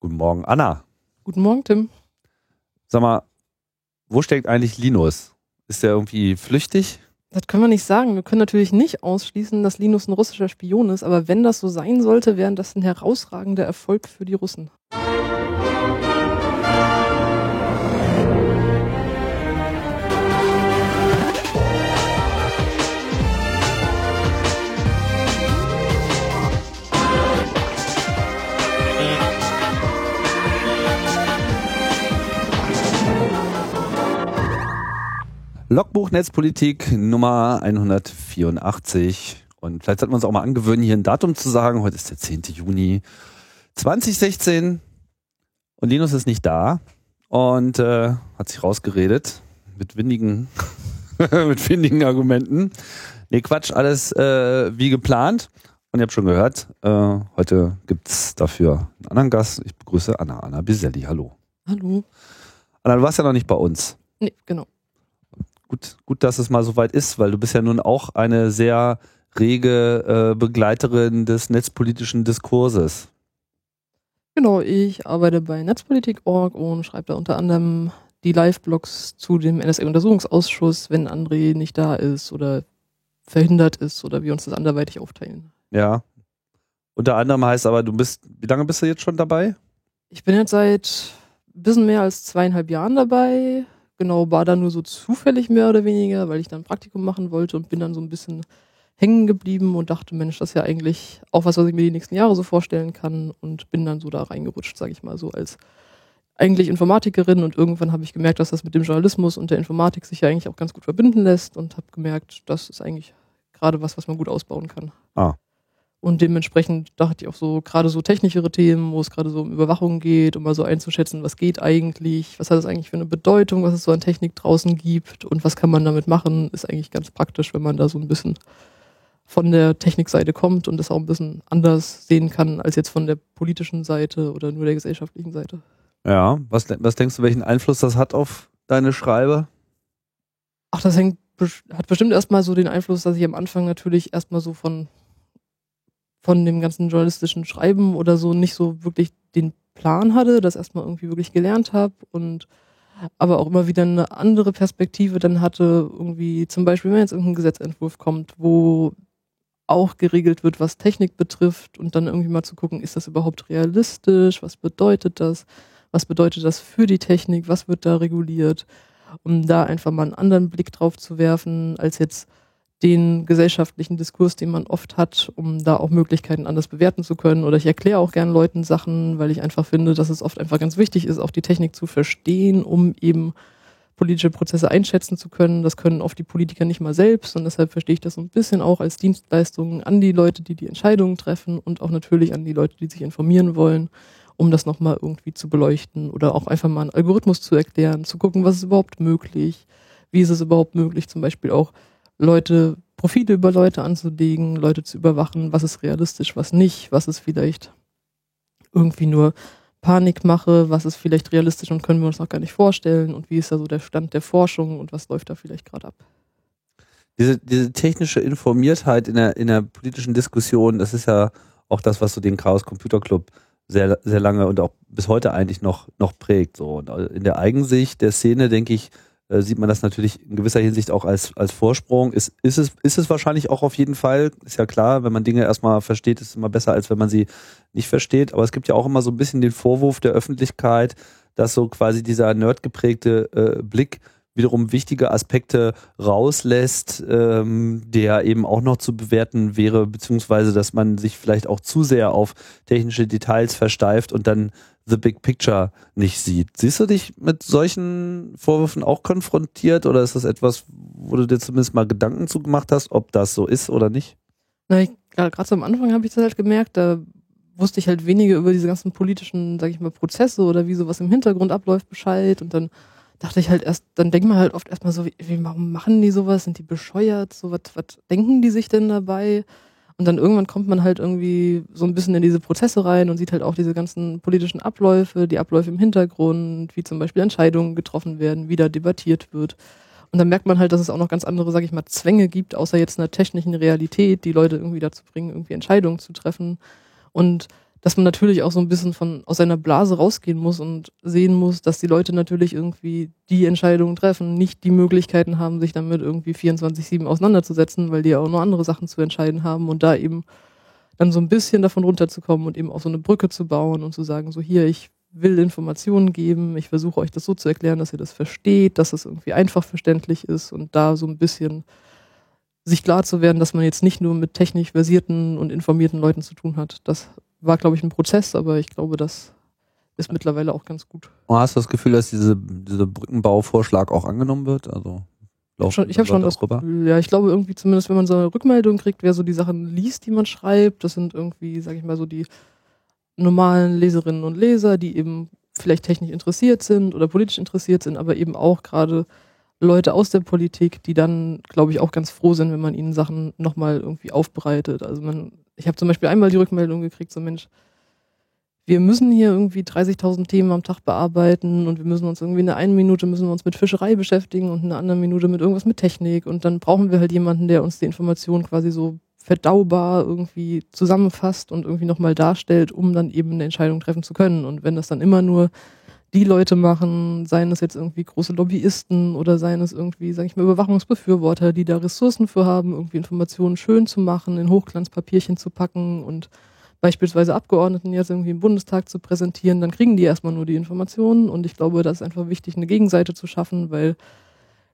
Guten Morgen, Anna. Guten Morgen, Tim. Sag mal, wo steckt eigentlich Linus? Ist der irgendwie flüchtig? Das können wir nicht sagen. Wir können natürlich nicht ausschließen, dass Linus ein russischer Spion ist, aber wenn das so sein sollte, wäre das ein herausragender Erfolg für die Russen. Logbuch Netzpolitik Nummer 184. Und vielleicht sollten wir uns auch mal angewöhnen, hier ein Datum zu sagen. Heute ist der 10. Juni 2016. Und Linus ist nicht da und äh, hat sich rausgeredet mit windigen, mit windigen Argumenten. Nee, Quatsch, alles äh, wie geplant. Und ihr habt schon gehört, äh, heute gibt's dafür einen anderen Gast. Ich begrüße Anna, Anna Biselli. Hallo. Hallo. Anna, du warst ja noch nicht bei uns. Nee, genau. Gut, gut, dass es mal so weit ist, weil du bist ja nun auch eine sehr rege äh, Begleiterin des netzpolitischen Diskurses. Genau, ich arbeite bei Netzpolitik.org und schreibe da unter anderem die Live-Blogs zu dem NSA-Untersuchungsausschuss, wenn André nicht da ist oder verhindert ist oder wir uns das anderweitig aufteilen. Ja. Unter anderem heißt aber, du bist, wie lange bist du jetzt schon dabei? Ich bin jetzt seit ein bisschen mehr als zweieinhalb Jahren dabei. Genau, war da nur so zufällig mehr oder weniger, weil ich dann ein Praktikum machen wollte und bin dann so ein bisschen hängen geblieben und dachte, Mensch, das ist ja eigentlich auch was, was ich mir die nächsten Jahre so vorstellen kann und bin dann so da reingerutscht, sage ich mal so, als eigentlich Informatikerin und irgendwann habe ich gemerkt, dass das mit dem Journalismus und der Informatik sich ja eigentlich auch ganz gut verbinden lässt und habe gemerkt, das ist eigentlich gerade was, was man gut ausbauen kann. Ah. Und dementsprechend dachte ich auch so, gerade so technischere Themen, wo es gerade so um Überwachung geht, um mal so einzuschätzen, was geht eigentlich, was hat es eigentlich für eine Bedeutung, was es so an Technik draußen gibt und was kann man damit machen, ist eigentlich ganz praktisch, wenn man da so ein bisschen von der Technikseite kommt und das auch ein bisschen anders sehen kann als jetzt von der politischen Seite oder nur der gesellschaftlichen Seite. Ja, was, was denkst du, welchen Einfluss das hat auf deine Schreibe? Ach, das hängt, hat bestimmt erstmal so den Einfluss, dass ich am Anfang natürlich erstmal so von von dem ganzen journalistischen Schreiben oder so nicht so wirklich den Plan hatte, das erstmal irgendwie wirklich gelernt habe und aber auch immer wieder eine andere Perspektive dann hatte, irgendwie zum Beispiel, wenn jetzt irgendein Gesetzentwurf kommt, wo auch geregelt wird, was Technik betrifft und dann irgendwie mal zu gucken, ist das überhaupt realistisch, was bedeutet das, was bedeutet das für die Technik, was wird da reguliert, um da einfach mal einen anderen Blick drauf zu werfen, als jetzt den gesellschaftlichen Diskurs, den man oft hat, um da auch Möglichkeiten anders bewerten zu können. Oder ich erkläre auch gern Leuten Sachen, weil ich einfach finde, dass es oft einfach ganz wichtig ist, auch die Technik zu verstehen, um eben politische Prozesse einschätzen zu können. Das können oft die Politiker nicht mal selbst und deshalb verstehe ich das so ein bisschen auch als Dienstleistung an die Leute, die die Entscheidungen treffen und auch natürlich an die Leute, die sich informieren wollen, um das nochmal irgendwie zu beleuchten oder auch einfach mal einen Algorithmus zu erklären, zu gucken, was ist überhaupt möglich, wie ist es überhaupt möglich, zum Beispiel auch Leute, Profile über Leute anzulegen, Leute zu überwachen, was ist realistisch, was nicht, was ist vielleicht irgendwie nur Panikmache, was ist vielleicht realistisch und können wir uns noch gar nicht vorstellen und wie ist da so der Stand der Forschung und was läuft da vielleicht gerade ab. Diese, diese technische Informiertheit in der, in der politischen Diskussion, das ist ja auch das, was so den Chaos Computer Club sehr, sehr lange und auch bis heute eigentlich noch, noch prägt. So. Und in der Eigensicht der Szene, denke ich, äh, sieht man das natürlich in gewisser Hinsicht auch als, als Vorsprung. Ist, ist, es, ist es wahrscheinlich auch auf jeden Fall, ist ja klar, wenn man Dinge erstmal versteht, ist es immer besser, als wenn man sie nicht versteht. Aber es gibt ja auch immer so ein bisschen den Vorwurf der Öffentlichkeit, dass so quasi dieser nerdgeprägte äh, Blick wiederum wichtige Aspekte rauslässt, ähm, der eben auch noch zu bewerten wäre, beziehungsweise dass man sich vielleicht auch zu sehr auf technische Details versteift und dann the big picture nicht sieht. Siehst du dich mit solchen Vorwürfen auch konfrontiert oder ist das etwas, wo du dir zumindest mal Gedanken zu gemacht hast, ob das so ist oder nicht? Na, gerade so am Anfang habe ich das halt gemerkt, da wusste ich halt weniger über diese ganzen politischen, sag ich mal, Prozesse oder wie sowas im Hintergrund abläuft Bescheid und dann dachte ich halt erst, dann denkt man halt oft erstmal so, wie, warum machen die sowas? Sind die bescheuert? So, was denken die sich denn dabei? Und dann irgendwann kommt man halt irgendwie so ein bisschen in diese Prozesse rein und sieht halt auch diese ganzen politischen Abläufe, die Abläufe im Hintergrund, wie zum Beispiel Entscheidungen getroffen werden, wie da debattiert wird. Und dann merkt man halt, dass es auch noch ganz andere, sag ich mal, Zwänge gibt, außer jetzt einer technischen Realität, die Leute irgendwie dazu bringen, irgendwie Entscheidungen zu treffen. Und dass man natürlich auch so ein bisschen von aus seiner Blase rausgehen muss und sehen muss, dass die Leute natürlich irgendwie die Entscheidungen treffen, nicht die Möglichkeiten haben, sich damit irgendwie 24-7 auseinanderzusetzen, weil die ja auch noch andere Sachen zu entscheiden haben und da eben dann so ein bisschen davon runterzukommen und eben auch so eine Brücke zu bauen und zu sagen, so hier, ich will Informationen geben, ich versuche euch das so zu erklären, dass ihr das versteht, dass es irgendwie einfach verständlich ist und da so ein bisschen sich klar zu werden, dass man jetzt nicht nur mit technisch versierten und informierten Leuten zu tun hat. Das war, glaube ich, ein Prozess, aber ich glaube, das ist mittlerweile auch ganz gut. Und hast du das Gefühl, dass diese, dieser Brückenbauvorschlag auch angenommen wird? Also ich habe schon das rüber. Ja, ich glaube irgendwie zumindest, wenn man so eine Rückmeldung kriegt, wer so die Sachen liest, die man schreibt, das sind irgendwie, sag ich mal so die normalen Leserinnen und Leser, die eben vielleicht technisch interessiert sind oder politisch interessiert sind, aber eben auch gerade Leute aus der Politik, die dann, glaube ich, auch ganz froh sind, wenn man ihnen Sachen nochmal irgendwie aufbereitet. Also man ich habe zum Beispiel einmal die Rückmeldung gekriegt, so Mensch, wir müssen hier irgendwie 30.000 Themen am Tag bearbeiten und wir müssen uns irgendwie in der einen Minute müssen wir uns mit Fischerei beschäftigen und in der anderen Minute mit irgendwas mit Technik und dann brauchen wir halt jemanden, der uns die Informationen quasi so verdaubar irgendwie zusammenfasst und irgendwie nochmal darstellt, um dann eben eine Entscheidung treffen zu können. Und wenn das dann immer nur die Leute machen, seien es jetzt irgendwie große Lobbyisten oder seien es irgendwie, sage ich mal, Überwachungsbefürworter, die da Ressourcen für haben, irgendwie Informationen schön zu machen, in Hochglanzpapierchen zu packen und beispielsweise Abgeordneten jetzt irgendwie im Bundestag zu präsentieren, dann kriegen die erstmal nur die Informationen. Und ich glaube, das ist einfach wichtig, eine Gegenseite zu schaffen, weil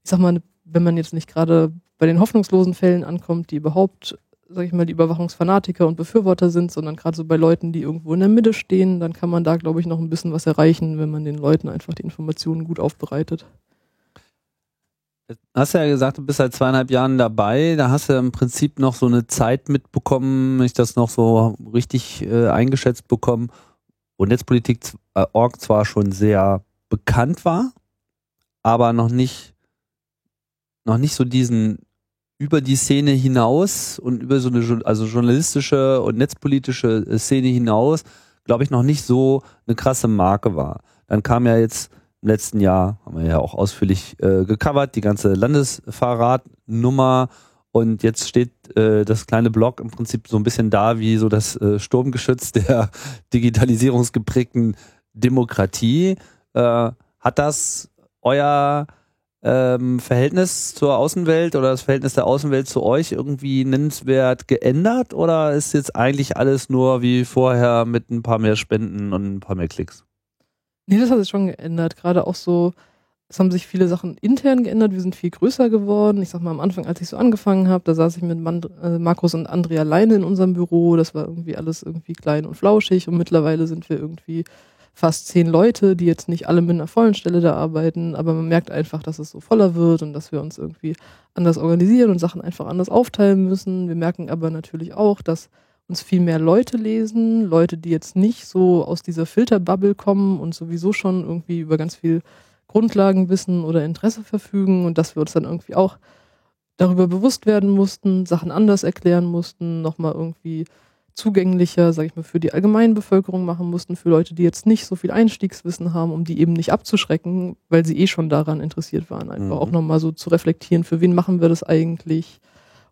ich sag mal, wenn man jetzt nicht gerade bei den hoffnungslosen Fällen ankommt, die überhaupt sag ich mal, die Überwachungsfanatiker und Befürworter sind, sondern gerade so bei Leuten, die irgendwo in der Mitte stehen, dann kann man da, glaube ich, noch ein bisschen was erreichen, wenn man den Leuten einfach die Informationen gut aufbereitet. Hast ja gesagt, du bist seit zweieinhalb Jahren dabei. Da hast du im Prinzip noch so eine Zeit mitbekommen, wenn ich das noch so richtig äh, eingeschätzt bekommen, wo Netzpolitik.org äh, zwar schon sehr bekannt war, aber noch nicht, noch nicht so diesen über die Szene hinaus und über so eine also journalistische und netzpolitische äh, Szene hinaus, glaube ich, noch nicht so eine krasse Marke war. Dann kam ja jetzt im letzten Jahr, haben wir ja auch ausführlich äh, gecovert, die ganze Landesfahrradnummer und jetzt steht äh, das kleine Blog im Prinzip so ein bisschen da wie so das äh, Sturmgeschütz der digitalisierungsgeprägten Demokratie. Äh, hat das euer ähm, Verhältnis zur Außenwelt oder das Verhältnis der Außenwelt zu euch irgendwie nennenswert geändert oder ist jetzt eigentlich alles nur wie vorher mit ein paar mehr Spenden und ein paar mehr Klicks? Nee, das hat sich schon geändert. Gerade auch so, es haben sich viele Sachen intern geändert. Wir sind viel größer geworden. Ich sag mal, am Anfang, als ich so angefangen habe, da saß ich mit Mand äh, Markus und Andrea alleine in unserem Büro. Das war irgendwie alles irgendwie klein und flauschig und mittlerweile sind wir irgendwie fast zehn Leute, die jetzt nicht alle mit einer vollen Stelle da arbeiten, aber man merkt einfach, dass es so voller wird und dass wir uns irgendwie anders organisieren und Sachen einfach anders aufteilen müssen. Wir merken aber natürlich auch, dass uns viel mehr Leute lesen, Leute, die jetzt nicht so aus dieser Filterbubble kommen und sowieso schon irgendwie über ganz viel Grundlagenwissen oder Interesse verfügen und dass wir uns dann irgendwie auch darüber bewusst werden mussten, Sachen anders erklären mussten, nochmal irgendwie zugänglicher, sage ich mal, für die Allgemeinbevölkerung machen mussten, für Leute, die jetzt nicht so viel Einstiegswissen haben, um die eben nicht abzuschrecken, weil sie eh schon daran interessiert waren, einfach mhm. auch nochmal so zu reflektieren, für wen machen wir das eigentlich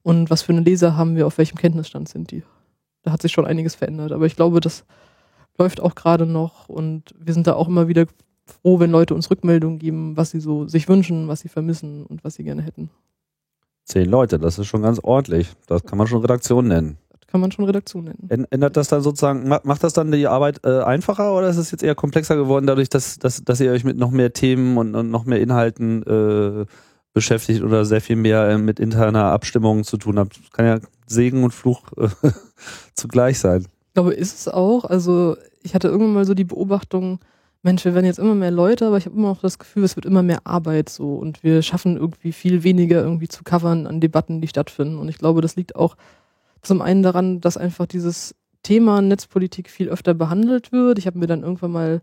und was für eine Leser haben wir, auf welchem Kenntnisstand sind die. Da hat sich schon einiges verändert, aber ich glaube, das läuft auch gerade noch und wir sind da auch immer wieder froh, wenn Leute uns Rückmeldungen geben, was sie so sich wünschen, was sie vermissen und was sie gerne hätten. Zehn Leute, das ist schon ganz ordentlich. Das kann man schon Redaktion nennen kann man schon Redaktion nennen. Ändert das dann sozusagen, macht das dann die Arbeit äh, einfacher oder ist es jetzt eher komplexer geworden, dadurch, dass, dass, dass ihr euch mit noch mehr Themen und, und noch mehr Inhalten äh, beschäftigt oder sehr viel mehr äh, mit interner Abstimmung zu tun habt? Das kann ja Segen und Fluch äh, zugleich sein. Ich glaube, ist es auch. Also ich hatte irgendwann mal so die Beobachtung, Mensch, wir werden jetzt immer mehr Leute, aber ich habe immer noch das Gefühl, es wird immer mehr Arbeit so und wir schaffen irgendwie viel weniger irgendwie zu covern an Debatten, die stattfinden. Und ich glaube, das liegt auch zum einen daran, dass einfach dieses Thema Netzpolitik viel öfter behandelt wird. Ich habe mir dann irgendwann mal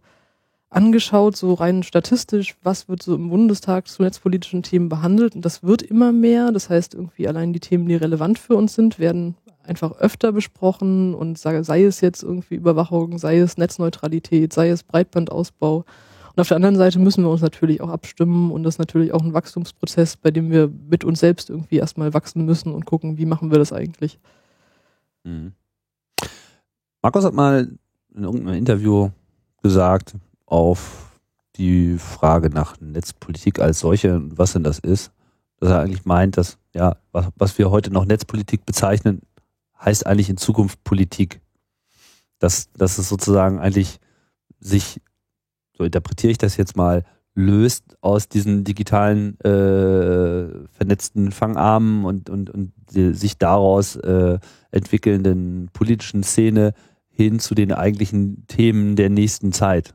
angeschaut, so rein statistisch, was wird so im Bundestag zu netzpolitischen Themen behandelt. Und das wird immer mehr. Das heißt, irgendwie allein die Themen, die relevant für uns sind, werden einfach öfter besprochen und sei, sei es jetzt irgendwie Überwachung, sei es Netzneutralität, sei es Breitbandausbau. Und auf der anderen Seite müssen wir uns natürlich auch abstimmen und das ist natürlich auch ein Wachstumsprozess, bei dem wir mit uns selbst irgendwie erstmal wachsen müssen und gucken, wie machen wir das eigentlich. Mhm. Markus hat mal in irgendeinem Interview gesagt auf die Frage nach Netzpolitik als solche, was denn das ist, dass er eigentlich meint, dass ja, was, was wir heute noch Netzpolitik bezeichnen, heißt eigentlich in Zukunft Politik. Dass, dass es sozusagen eigentlich sich, so interpretiere ich das jetzt mal, löst aus diesen digitalen äh, vernetzten Fangarmen und, und, und sich daraus äh, entwickelnden politischen Szene hin zu den eigentlichen Themen der nächsten Zeit.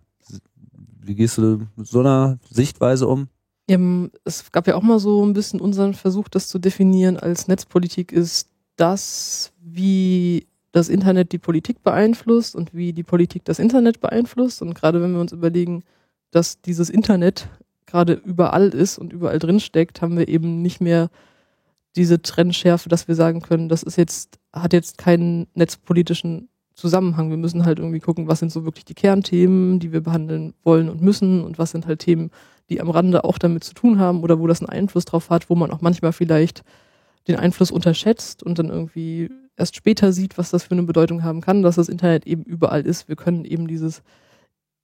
Wie gehst du mit so einer Sichtweise um? Ja, es gab ja auch mal so ein bisschen unseren Versuch, das zu definieren als Netzpolitik ist das, wie das Internet die Politik beeinflusst und wie die Politik das Internet beeinflusst. Und gerade wenn wir uns überlegen, dass dieses Internet gerade überall ist und überall drin steckt, haben wir eben nicht mehr diese Trennschärfe, dass wir sagen können, das ist jetzt, hat jetzt keinen netzpolitischen Zusammenhang. Wir müssen halt irgendwie gucken, was sind so wirklich die Kernthemen, die wir behandeln wollen und müssen und was sind halt Themen, die am Rande auch damit zu tun haben oder wo das einen Einfluss drauf hat, wo man auch manchmal vielleicht den Einfluss unterschätzt und dann irgendwie erst später sieht, was das für eine Bedeutung haben kann, dass das Internet eben überall ist. Wir können eben dieses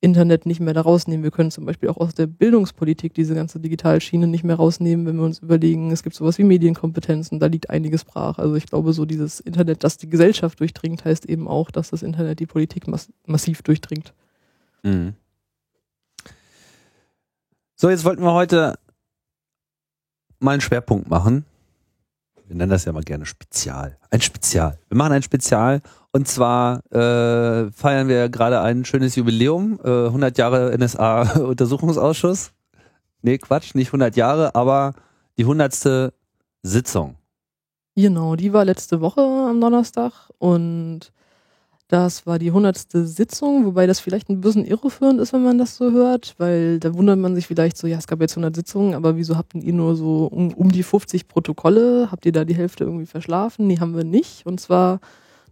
Internet nicht mehr da rausnehmen. Wir können zum Beispiel auch aus der Bildungspolitik diese ganze Digitalschiene nicht mehr rausnehmen, wenn wir uns überlegen, es gibt sowas wie Medienkompetenzen, da liegt einiges brach. Also ich glaube, so dieses Internet, das die Gesellschaft durchdringt, heißt eben auch, dass das Internet die Politik mass massiv durchdringt. Mhm. So, jetzt wollten wir heute mal einen Schwerpunkt machen. Wir nennen das ja mal gerne Spezial. Ein Spezial. Wir machen ein Spezial und zwar äh, feiern wir gerade ein schönes Jubiläum, äh, 100 Jahre NSA-Untersuchungsausschuss. Nee, Quatsch, nicht 100 Jahre, aber die 100. Sitzung. Genau, die war letzte Woche am Donnerstag und das war die 100. Sitzung, wobei das vielleicht ein bisschen irreführend ist, wenn man das so hört, weil da wundert man sich vielleicht so, ja, es gab jetzt 100 Sitzungen, aber wieso habt ihr nur so um, um die 50 Protokolle? Habt ihr da die Hälfte irgendwie verschlafen? Die haben wir nicht. Und zwar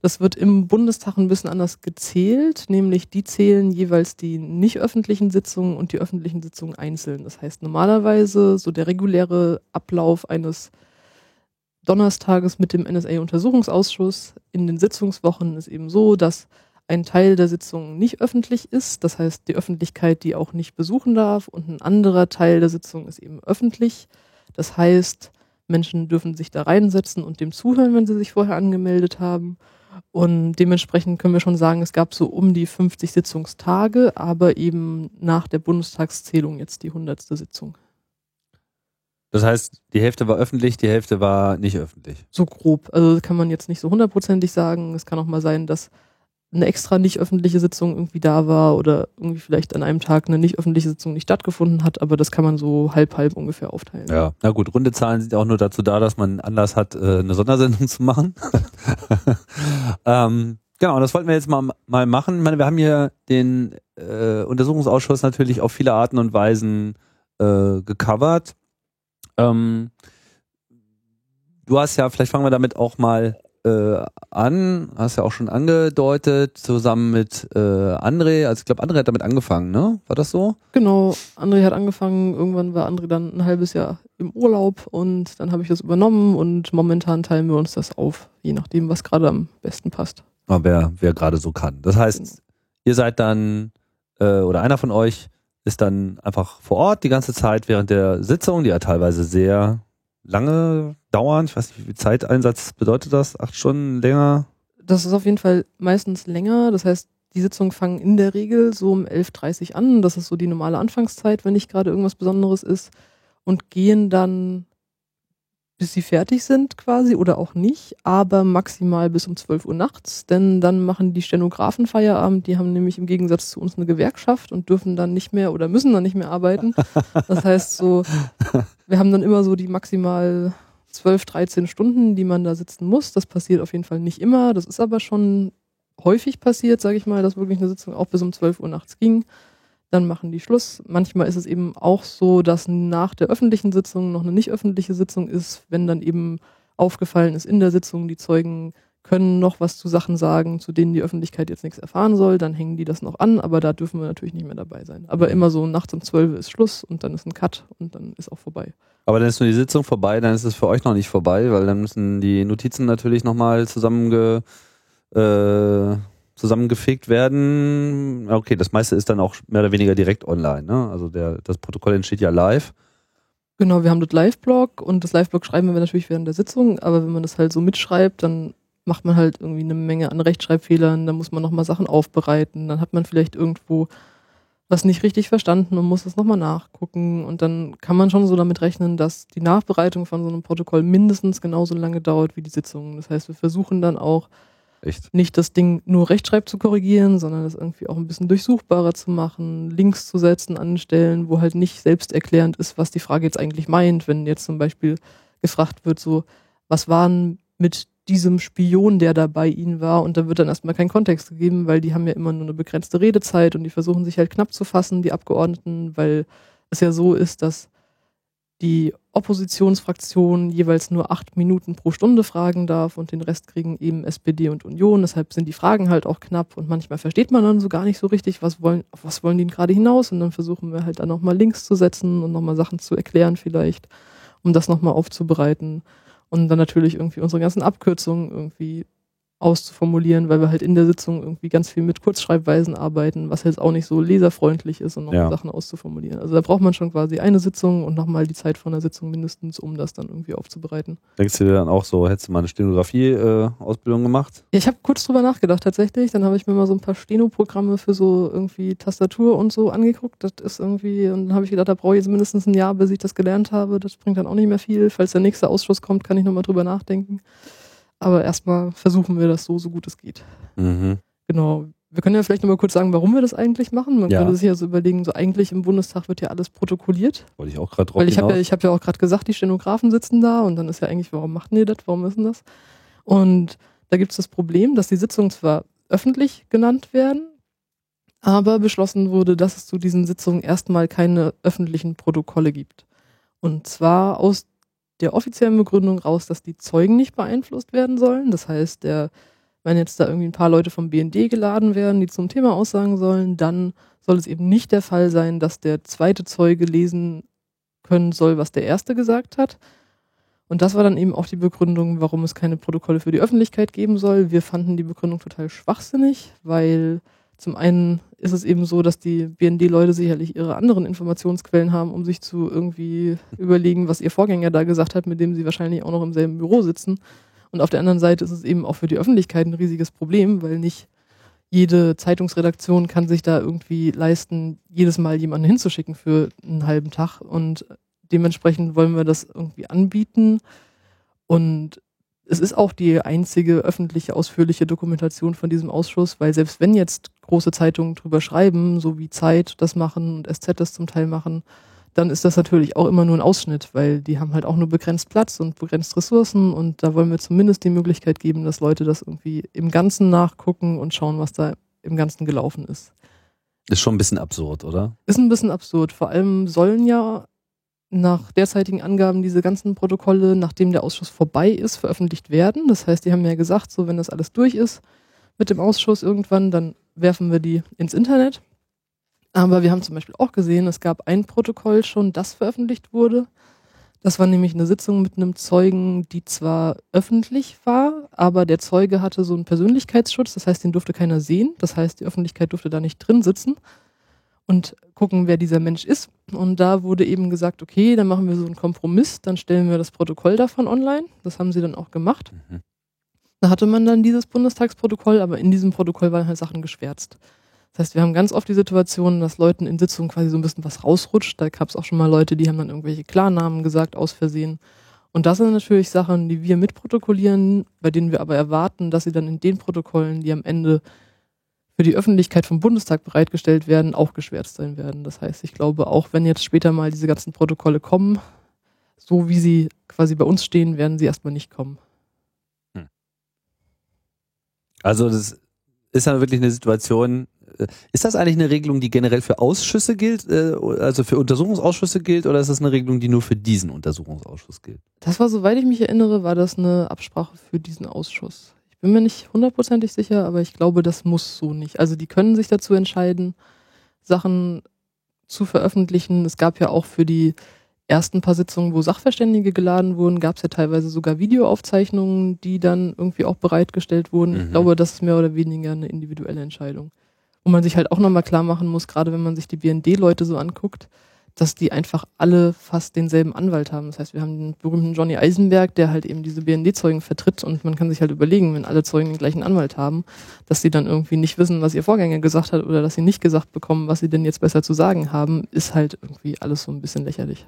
das wird im Bundestag ein bisschen anders gezählt, nämlich die zählen jeweils die nicht öffentlichen Sitzungen und die öffentlichen Sitzungen einzeln. Das heißt normalerweise so der reguläre Ablauf eines Donnerstages mit dem NSA-Untersuchungsausschuss in den Sitzungswochen ist eben so, dass ein Teil der Sitzung nicht öffentlich ist, das heißt die Öffentlichkeit die auch nicht besuchen darf und ein anderer Teil der Sitzung ist eben öffentlich. Das heißt, Menschen dürfen sich da reinsetzen und dem zuhören, wenn sie sich vorher angemeldet haben. Und dementsprechend können wir schon sagen, es gab so um die 50 Sitzungstage, aber eben nach der Bundestagszählung jetzt die 100. Sitzung. Das heißt, die Hälfte war öffentlich, die Hälfte war nicht öffentlich. So grob. Also kann man jetzt nicht so hundertprozentig sagen. Es kann auch mal sein, dass eine extra nicht öffentliche Sitzung irgendwie da war oder irgendwie vielleicht an einem Tag eine nicht öffentliche Sitzung nicht stattgefunden hat, aber das kann man so halb halb ungefähr aufteilen. Ja, na gut, runde Zahlen sind auch nur dazu da, dass man Anlass hat, äh, eine Sondersendung zu machen. ähm, genau, das wollten wir jetzt mal, mal machen. Ich meine, wir haben hier den äh, Untersuchungsausschuss natürlich auf viele Arten und Weisen äh, gecovert. Ähm, du hast ja, vielleicht fangen wir damit auch mal äh, an, hast ja auch schon angedeutet, zusammen mit äh, André, also ich glaube, André hat damit angefangen, ne? War das so? Genau, André hat angefangen, irgendwann war André dann ein halbes Jahr im Urlaub und dann habe ich das übernommen und momentan teilen wir uns das auf, je nachdem, was gerade am besten passt. Aber wer, wer gerade so kann. Das heißt, genau. ihr seid dann, äh, oder einer von euch ist dann einfach vor Ort die ganze Zeit während der Sitzung, die ja teilweise sehr lange dauern? Ich weiß nicht, wie viel Zeiteinsatz bedeutet das? Acht Stunden länger? Das ist auf jeden Fall meistens länger. Das heißt, die Sitzungen fangen in der Regel so um 11.30 Uhr an. Das ist so die normale Anfangszeit, wenn nicht gerade irgendwas Besonderes ist. Und gehen dann bis sie fertig sind quasi oder auch nicht, aber maximal bis um 12 Uhr nachts, denn dann machen die Stenografen Feierabend, die haben nämlich im Gegensatz zu uns eine Gewerkschaft und dürfen dann nicht mehr oder müssen dann nicht mehr arbeiten. Das heißt so, wir haben dann immer so die maximal 12, 13 Stunden, die man da sitzen muss. Das passiert auf jeden Fall nicht immer, das ist aber schon häufig passiert, sage ich mal, dass wirklich eine Sitzung auch bis um 12 Uhr nachts ging dann machen die Schluss. Manchmal ist es eben auch so, dass nach der öffentlichen Sitzung noch eine nicht öffentliche Sitzung ist, wenn dann eben aufgefallen ist in der Sitzung, die Zeugen können noch was zu Sachen sagen, zu denen die Öffentlichkeit jetzt nichts erfahren soll, dann hängen die das noch an, aber da dürfen wir natürlich nicht mehr dabei sein. Aber immer so nachts um 12 ist Schluss und dann ist ein Cut und dann ist auch vorbei. Aber dann ist nur die Sitzung vorbei, dann ist es für euch noch nicht vorbei, weil dann müssen die Notizen natürlich nochmal zusammenge, äh, zusammengefegt werden. Okay, das meiste ist dann auch mehr oder weniger direkt online. Ne? Also der, das Protokoll entsteht ja live. Genau, wir haben das Live-Blog und das Live-Blog schreiben wir natürlich während der Sitzung, aber wenn man das halt so mitschreibt, dann macht man halt irgendwie eine Menge an Rechtschreibfehlern, dann muss man nochmal Sachen aufbereiten, dann hat man vielleicht irgendwo was nicht richtig verstanden und muss das nochmal nachgucken. Und dann kann man schon so damit rechnen, dass die Nachbereitung von so einem Protokoll mindestens genauso lange dauert wie die Sitzung. Das heißt, wir versuchen dann auch Echt? nicht das Ding nur rechtschreib zu korrigieren, sondern das irgendwie auch ein bisschen durchsuchbarer zu machen, Links zu setzen an Stellen, wo halt nicht selbsterklärend ist, was die Frage jetzt eigentlich meint. Wenn jetzt zum Beispiel gefragt wird, so, was waren mit diesem Spion, der da bei ihnen war. Und da wird dann erstmal kein Kontext gegeben, weil die haben ja immer nur eine begrenzte Redezeit und die versuchen sich halt knapp zu fassen, die Abgeordneten, weil es ja so ist, dass die Oppositionsfraktion jeweils nur acht Minuten pro Stunde fragen darf und den Rest kriegen eben SPD und Union. Deshalb sind die Fragen halt auch knapp und manchmal versteht man dann so gar nicht so richtig, was wollen, auf was wollen die gerade hinaus und dann versuchen wir halt dann nochmal Links zu setzen und nochmal Sachen zu erklären vielleicht, um das nochmal aufzubereiten und dann natürlich irgendwie unsere ganzen Abkürzungen irgendwie auszuformulieren, weil wir halt in der Sitzung irgendwie ganz viel mit Kurzschreibweisen arbeiten, was jetzt auch nicht so leserfreundlich ist, um noch ja. Sachen auszuformulieren. Also da braucht man schon quasi eine Sitzung und nochmal die Zeit von der Sitzung mindestens, um das dann irgendwie aufzubereiten. Denkst du dir dann auch so, hättest du mal eine Stenografie-Ausbildung äh, gemacht? Ja, ich habe kurz drüber nachgedacht tatsächlich. Dann habe ich mir mal so ein paar Steno-Programme für so irgendwie Tastatur und so angeguckt. Das ist irgendwie, und dann habe ich gedacht, da brauche ich jetzt mindestens ein Jahr, bis ich das gelernt habe. Das bringt dann auch nicht mehr viel. Falls der nächste Ausschuss kommt, kann ich nochmal drüber nachdenken. Aber erstmal versuchen wir das so, so gut es geht. Mhm. Genau. Wir können ja vielleicht nochmal kurz sagen, warum wir das eigentlich machen. Man ja. könnte sich ja so überlegen, so eigentlich im Bundestag wird ja alles protokolliert. Wollte ich auch gerade drauf Weil ich habe ja, hab ja auch gerade gesagt, die Stenografen sitzen da und dann ist ja eigentlich, warum machten die das, warum müssen das? Und da gibt es das Problem, dass die Sitzungen zwar öffentlich genannt werden, aber beschlossen wurde, dass es zu diesen Sitzungen erstmal keine öffentlichen Protokolle gibt. Und zwar aus der offiziellen Begründung raus, dass die Zeugen nicht beeinflusst werden sollen. Das heißt, der, wenn jetzt da irgendwie ein paar Leute vom BND geladen werden, die zum Thema aussagen sollen, dann soll es eben nicht der Fall sein, dass der zweite Zeuge lesen können soll, was der erste gesagt hat. Und das war dann eben auch die Begründung, warum es keine Protokolle für die Öffentlichkeit geben soll. Wir fanden die Begründung total schwachsinnig, weil zum einen ist es eben so, dass die BND-Leute sicherlich ihre anderen Informationsquellen haben, um sich zu irgendwie überlegen, was ihr Vorgänger da gesagt hat, mit dem sie wahrscheinlich auch noch im selben Büro sitzen. Und auf der anderen Seite ist es eben auch für die Öffentlichkeit ein riesiges Problem, weil nicht jede Zeitungsredaktion kann sich da irgendwie leisten, jedes Mal jemanden hinzuschicken für einen halben Tag. Und dementsprechend wollen wir das irgendwie anbieten. Und es ist auch die einzige öffentliche, ausführliche Dokumentation von diesem Ausschuss, weil selbst wenn jetzt große Zeitungen drüber schreiben, so wie Zeit das machen und SZ das zum Teil machen, dann ist das natürlich auch immer nur ein Ausschnitt, weil die haben halt auch nur begrenzt Platz und begrenzt Ressourcen und da wollen wir zumindest die Möglichkeit geben, dass Leute das irgendwie im Ganzen nachgucken und schauen, was da im Ganzen gelaufen ist. Ist schon ein bisschen absurd, oder? Ist ein bisschen absurd. Vor allem sollen ja nach derzeitigen Angaben diese ganzen Protokolle, nachdem der Ausschuss vorbei ist, veröffentlicht werden. Das heißt, die haben ja gesagt, so wenn das alles durch ist mit dem Ausschuss irgendwann, dann werfen wir die ins Internet. Aber wir haben zum Beispiel auch gesehen, es gab ein Protokoll schon, das veröffentlicht wurde. Das war nämlich eine Sitzung mit einem Zeugen, die zwar öffentlich war, aber der Zeuge hatte so einen Persönlichkeitsschutz, das heißt, den durfte keiner sehen. Das heißt, die Öffentlichkeit durfte da nicht drin sitzen und gucken, wer dieser Mensch ist. Und da wurde eben gesagt, okay, dann machen wir so einen Kompromiss, dann stellen wir das Protokoll davon online. Das haben sie dann auch gemacht. Mhm. Da hatte man dann dieses Bundestagsprotokoll, aber in diesem Protokoll waren halt Sachen geschwärzt. Das heißt, wir haben ganz oft die Situation, dass Leuten in Sitzungen quasi so ein bisschen was rausrutscht. Da gab es auch schon mal Leute, die haben dann irgendwelche Klarnamen gesagt aus Versehen. Und das sind natürlich Sachen, die wir mitprotokollieren, bei denen wir aber erwarten, dass sie dann in den Protokollen, die am Ende für die Öffentlichkeit vom Bundestag bereitgestellt werden, auch geschwärzt sein werden. Das heißt, ich glaube, auch wenn jetzt später mal diese ganzen Protokolle kommen, so wie sie quasi bei uns stehen, werden sie erstmal nicht kommen. Hm. Also das ist dann wirklich eine Situation, äh, ist das eigentlich eine Regelung, die generell für Ausschüsse gilt, äh, also für Untersuchungsausschüsse gilt, oder ist das eine Regelung, die nur für diesen Untersuchungsausschuss gilt? Das war, soweit ich mich erinnere, war das eine Absprache für diesen Ausschuss bin mir nicht hundertprozentig sicher, aber ich glaube, das muss so nicht. Also die können sich dazu entscheiden, Sachen zu veröffentlichen. Es gab ja auch für die ersten paar Sitzungen, wo Sachverständige geladen wurden, gab es ja teilweise sogar Videoaufzeichnungen, die dann irgendwie auch bereitgestellt wurden. Mhm. Ich glaube, das ist mehr oder weniger eine individuelle Entscheidung. Wo man sich halt auch nochmal klar machen muss, gerade wenn man sich die BND-Leute so anguckt, dass die einfach alle fast denselben Anwalt haben. Das heißt, wir haben den berühmten Johnny Eisenberg, der halt eben diese BND-Zeugen vertritt und man kann sich halt überlegen, wenn alle Zeugen den gleichen Anwalt haben, dass sie dann irgendwie nicht wissen, was ihr Vorgänger gesagt hat oder dass sie nicht gesagt bekommen, was sie denn jetzt besser zu sagen haben, ist halt irgendwie alles so ein bisschen lächerlich.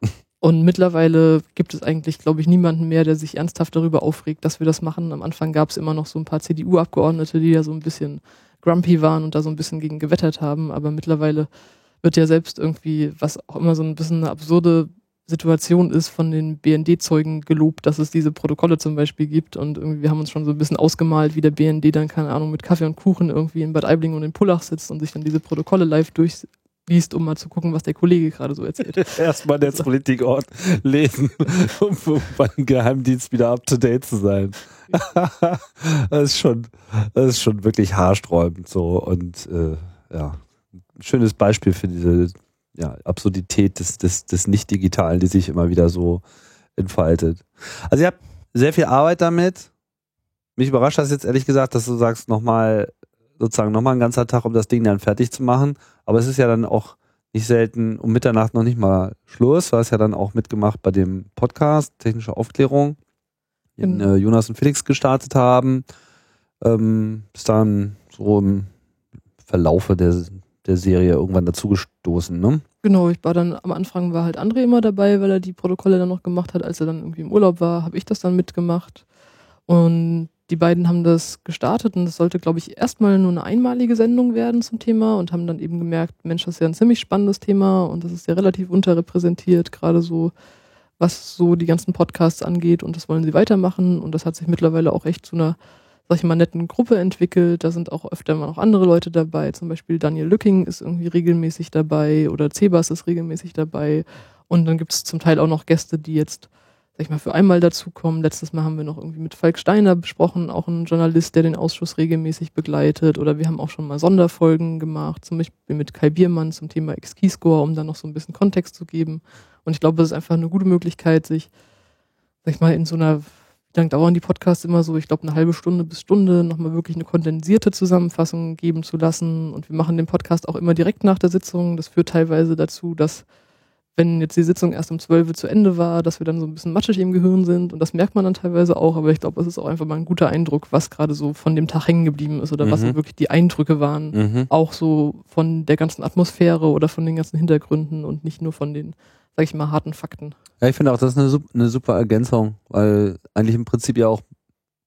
Und mittlerweile gibt es eigentlich, glaube ich, niemanden mehr, der sich ernsthaft darüber aufregt, dass wir das machen. Am Anfang gab es immer noch so ein paar CDU-Abgeordnete, die ja so ein bisschen grumpy waren und da so ein bisschen gegen gewettert haben. Aber mittlerweile wird ja selbst irgendwie, was auch immer so ein bisschen eine absurde Situation ist, von den BND-Zeugen gelobt, dass es diese Protokolle zum Beispiel gibt. Und irgendwie, wir haben uns schon so ein bisschen ausgemalt, wie der BND dann, keine Ahnung, mit Kaffee und Kuchen irgendwie in Bad Aibling und in Pullach sitzt und sich dann diese Protokolle live durch, liest, um mal zu gucken, was der Kollege gerade so erzählt. Erstmal der. Politikort lesen, um, um beim Geheimdienst wieder up to date zu sein. das ist schon, das ist schon wirklich haarsträubend so und äh, ja, schönes Beispiel für diese ja, Absurdität des, des, des Nicht-Digitalen, die sich immer wieder so entfaltet. Also ihr habt sehr viel Arbeit damit. Mich überrascht das jetzt ehrlich gesagt, dass du sagst, nochmal sozusagen nochmal ein ganzer Tag, um das Ding dann fertig zu machen. Aber es ist ja dann auch nicht selten um Mitternacht noch nicht mal Schluss. Du hast ja dann auch mitgemacht bei dem Podcast Technische Aufklärung, den mhm. äh, Jonas und Felix gestartet haben. Ähm, bis dann so im Verlaufe der, der Serie irgendwann dazugestoßen, ne? Genau, ich war dann am Anfang war halt André immer dabei, weil er die Protokolle dann noch gemacht hat. Als er dann irgendwie im Urlaub war, habe ich das dann mitgemacht. Und die beiden haben das gestartet und das sollte, glaube ich, erstmal nur eine einmalige Sendung werden zum Thema und haben dann eben gemerkt, Mensch, das ist ja ein ziemlich spannendes Thema und das ist ja relativ unterrepräsentiert, gerade so, was so die ganzen Podcasts angeht und das wollen sie weitermachen und das hat sich mittlerweile auch echt zu einer, sag ich mal, netten Gruppe entwickelt. Da sind auch öfter mal noch andere Leute dabei, zum Beispiel Daniel Lücking ist irgendwie regelmäßig dabei oder Cebas ist regelmäßig dabei und dann gibt es zum Teil auch noch Gäste, die jetzt sag ich mal, für einmal dazukommen. Letztes Mal haben wir noch irgendwie mit Falk Steiner besprochen, auch ein Journalist, der den Ausschuss regelmäßig begleitet. Oder wir haben auch schon mal Sonderfolgen gemacht, zum Beispiel mit Kai Biermann zum Thema X-Keyscore, um da noch so ein bisschen Kontext zu geben. Und ich glaube, das ist einfach eine gute Möglichkeit, sich, sag ich mal, in so einer, wie lange dauern die Podcasts immer so? Ich glaube, eine halbe Stunde bis Stunde nochmal wirklich eine kondensierte Zusammenfassung geben zu lassen. Und wir machen den Podcast auch immer direkt nach der Sitzung. Das führt teilweise dazu, dass wenn jetzt die Sitzung erst um 12 Uhr zu Ende war, dass wir dann so ein bisschen matschig im Gehirn sind und das merkt man dann teilweise auch, aber ich glaube, es ist auch einfach mal ein guter Eindruck, was gerade so von dem Tag hängen geblieben ist oder mhm. was wirklich die Eindrücke waren, mhm. auch so von der ganzen Atmosphäre oder von den ganzen Hintergründen und nicht nur von den, sag ich mal, harten Fakten. Ja, ich finde auch, das ist eine, eine super Ergänzung, weil eigentlich im Prinzip ja auch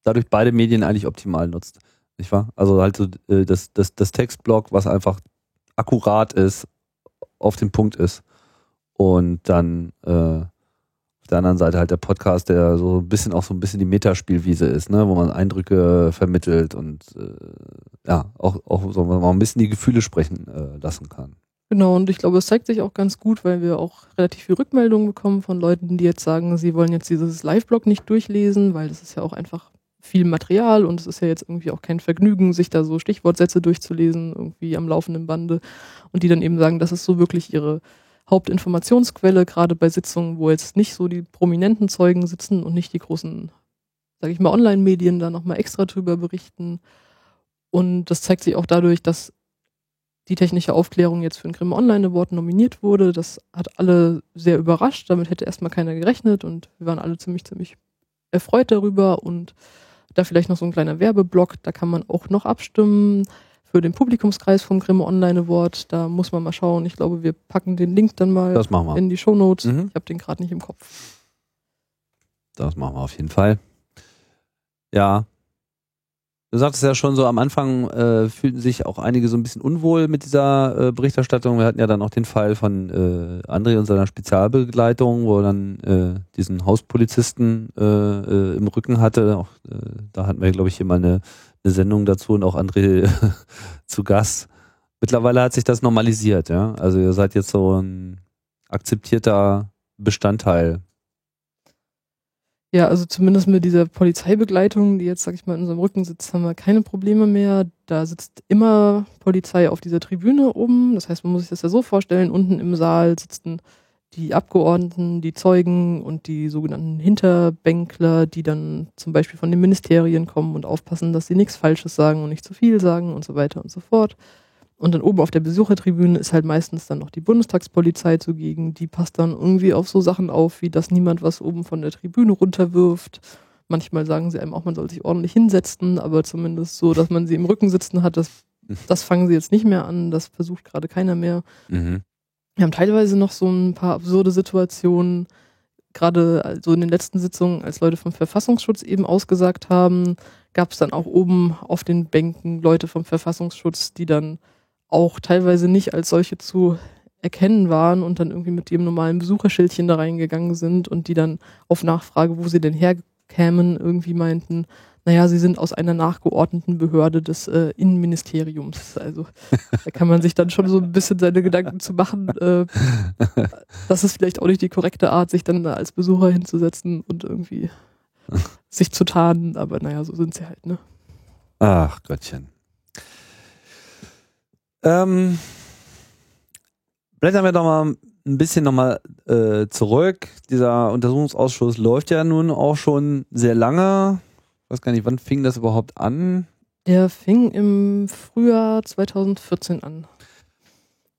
dadurch beide Medien eigentlich optimal nutzt. Nicht wahr? Also halt so äh, das, das, das Textblock, was einfach akkurat ist, auf den Punkt ist und dann äh, auf der anderen Seite halt der Podcast, der so ein bisschen auch so ein bisschen die Metaspielwiese ist, ne, wo man Eindrücke vermittelt und äh, ja, auch, auch so man ein bisschen die Gefühle sprechen äh, lassen kann. Genau, und ich glaube, es zeigt sich auch ganz gut, weil wir auch relativ viel Rückmeldungen bekommen von Leuten, die jetzt sagen, sie wollen jetzt dieses Live-Blog nicht durchlesen, weil das ist ja auch einfach viel Material und es ist ja jetzt irgendwie auch kein Vergnügen, sich da so Stichwortsätze durchzulesen, irgendwie am laufenden Bande. Und die dann eben sagen, das ist so wirklich ihre Hauptinformationsquelle, gerade bei Sitzungen, wo jetzt nicht so die prominenten Zeugen sitzen und nicht die großen, sage ich mal, Online-Medien da nochmal extra drüber berichten. Und das zeigt sich auch dadurch, dass die technische Aufklärung jetzt für den Grimme Online Award nominiert wurde. Das hat alle sehr überrascht. Damit hätte erstmal keiner gerechnet und wir waren alle ziemlich, ziemlich erfreut darüber. Und da vielleicht noch so ein kleiner Werbeblock, da kann man auch noch abstimmen für den Publikumskreis vom Grimme Online Award. Da muss man mal schauen. Ich glaube, wir packen den Link dann mal in die Show Notes. Mhm. Ich habe den gerade nicht im Kopf. Das machen wir auf jeden Fall. Ja. Du sagtest ja schon so, am Anfang äh, fühlten sich auch einige so ein bisschen unwohl mit dieser äh, Berichterstattung. Wir hatten ja dann auch den Fall von äh, André und seiner Spezialbegleitung, wo er dann äh, diesen Hauspolizisten äh, äh, im Rücken hatte. Auch, äh, da hatten wir, glaube ich, hier mal eine eine Sendung dazu und auch André zu Gast. Mittlerweile hat sich das normalisiert, ja. Also ihr seid jetzt so ein akzeptierter Bestandteil. Ja, also zumindest mit dieser Polizeibegleitung, die jetzt, sag ich mal, in unserem Rücken sitzt, haben wir keine Probleme mehr. Da sitzt immer Polizei auf dieser Tribüne oben. Das heißt, man muss sich das ja so vorstellen, unten im Saal sitzen die Abgeordneten, die Zeugen und die sogenannten Hinterbänkler, die dann zum Beispiel von den Ministerien kommen und aufpassen, dass sie nichts Falsches sagen und nicht zu viel sagen und so weiter und so fort. Und dann oben auf der Besuchertribüne ist halt meistens dann noch die Bundestagspolizei zugegen. Die passt dann irgendwie auf so Sachen auf, wie dass niemand was oben von der Tribüne runterwirft. Manchmal sagen sie einem auch, man soll sich ordentlich hinsetzen, aber zumindest so, dass man sie im Rücken sitzen hat, das, das fangen sie jetzt nicht mehr an. Das versucht gerade keiner mehr. Mhm. Wir haben teilweise noch so ein paar absurde Situationen, gerade also in den letzten Sitzungen, als Leute vom Verfassungsschutz eben ausgesagt haben, gab es dann auch oben auf den Bänken Leute vom Verfassungsschutz, die dann auch teilweise nicht als solche zu erkennen waren und dann irgendwie mit ihrem normalen Besucherschildchen da reingegangen sind und die dann auf Nachfrage, wo sie denn herkämen, irgendwie meinten, naja, sie sind aus einer nachgeordneten Behörde des äh, Innenministeriums. Also da kann man sich dann schon so ein bisschen seine Gedanken zu machen. Äh, das ist vielleicht auch nicht die korrekte Art, sich dann als Besucher hinzusetzen und irgendwie sich zu tarnen, aber naja, so sind sie halt, ne? Ach Gottchen. Ähm, blättern wir doch mal ein bisschen nochmal äh, zurück. Dieser Untersuchungsausschuss läuft ja nun auch schon sehr lange. Ich weiß gar nicht, wann fing das überhaupt an? Der fing im Frühjahr 2014 an.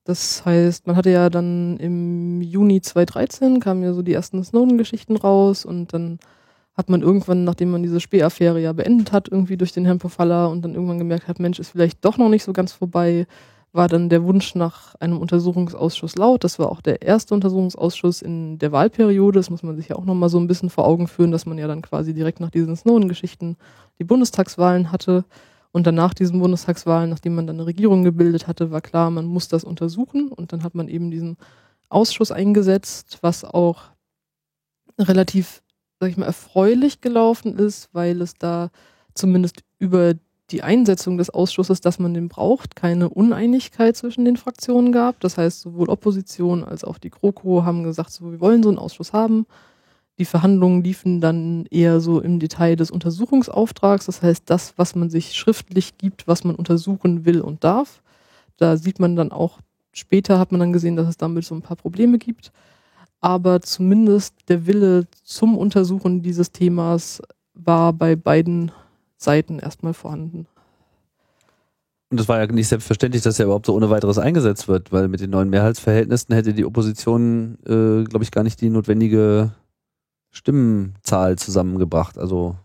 Das heißt, man hatte ja dann im Juni 2013 kamen ja so die ersten Snowden-Geschichten raus und dann hat man irgendwann, nachdem man diese Spähaffäre ja beendet hat, irgendwie durch den Herrn Pofalla und dann irgendwann gemerkt hat, Mensch, ist vielleicht doch noch nicht so ganz vorbei, war dann der Wunsch nach einem Untersuchungsausschuss laut. Das war auch der erste Untersuchungsausschuss in der Wahlperiode. Das muss man sich ja auch nochmal so ein bisschen vor Augen führen, dass man ja dann quasi direkt nach diesen Snowden-Geschichten die Bundestagswahlen hatte. Und dann nach diesen Bundestagswahlen, nachdem man dann eine Regierung gebildet hatte, war klar, man muss das untersuchen. Und dann hat man eben diesen Ausschuss eingesetzt, was auch relativ, sag ich mal, erfreulich gelaufen ist, weil es da zumindest über die Einsetzung des Ausschusses, dass man den braucht, keine Uneinigkeit zwischen den Fraktionen gab. Das heißt, sowohl Opposition als auch die GroKo haben gesagt, so, wir wollen so einen Ausschuss haben. Die Verhandlungen liefen dann eher so im Detail des Untersuchungsauftrags. Das heißt, das, was man sich schriftlich gibt, was man untersuchen will und darf. Da sieht man dann auch, später hat man dann gesehen, dass es damit so ein paar Probleme gibt. Aber zumindest der Wille zum Untersuchen dieses Themas war bei beiden Seiten erstmal vorhanden. Und es war ja nicht selbstverständlich, dass er überhaupt so ohne weiteres eingesetzt wird, weil mit den neuen Mehrheitsverhältnissen hätte die Opposition, äh, glaube ich, gar nicht die notwendige Stimmenzahl zusammengebracht. Also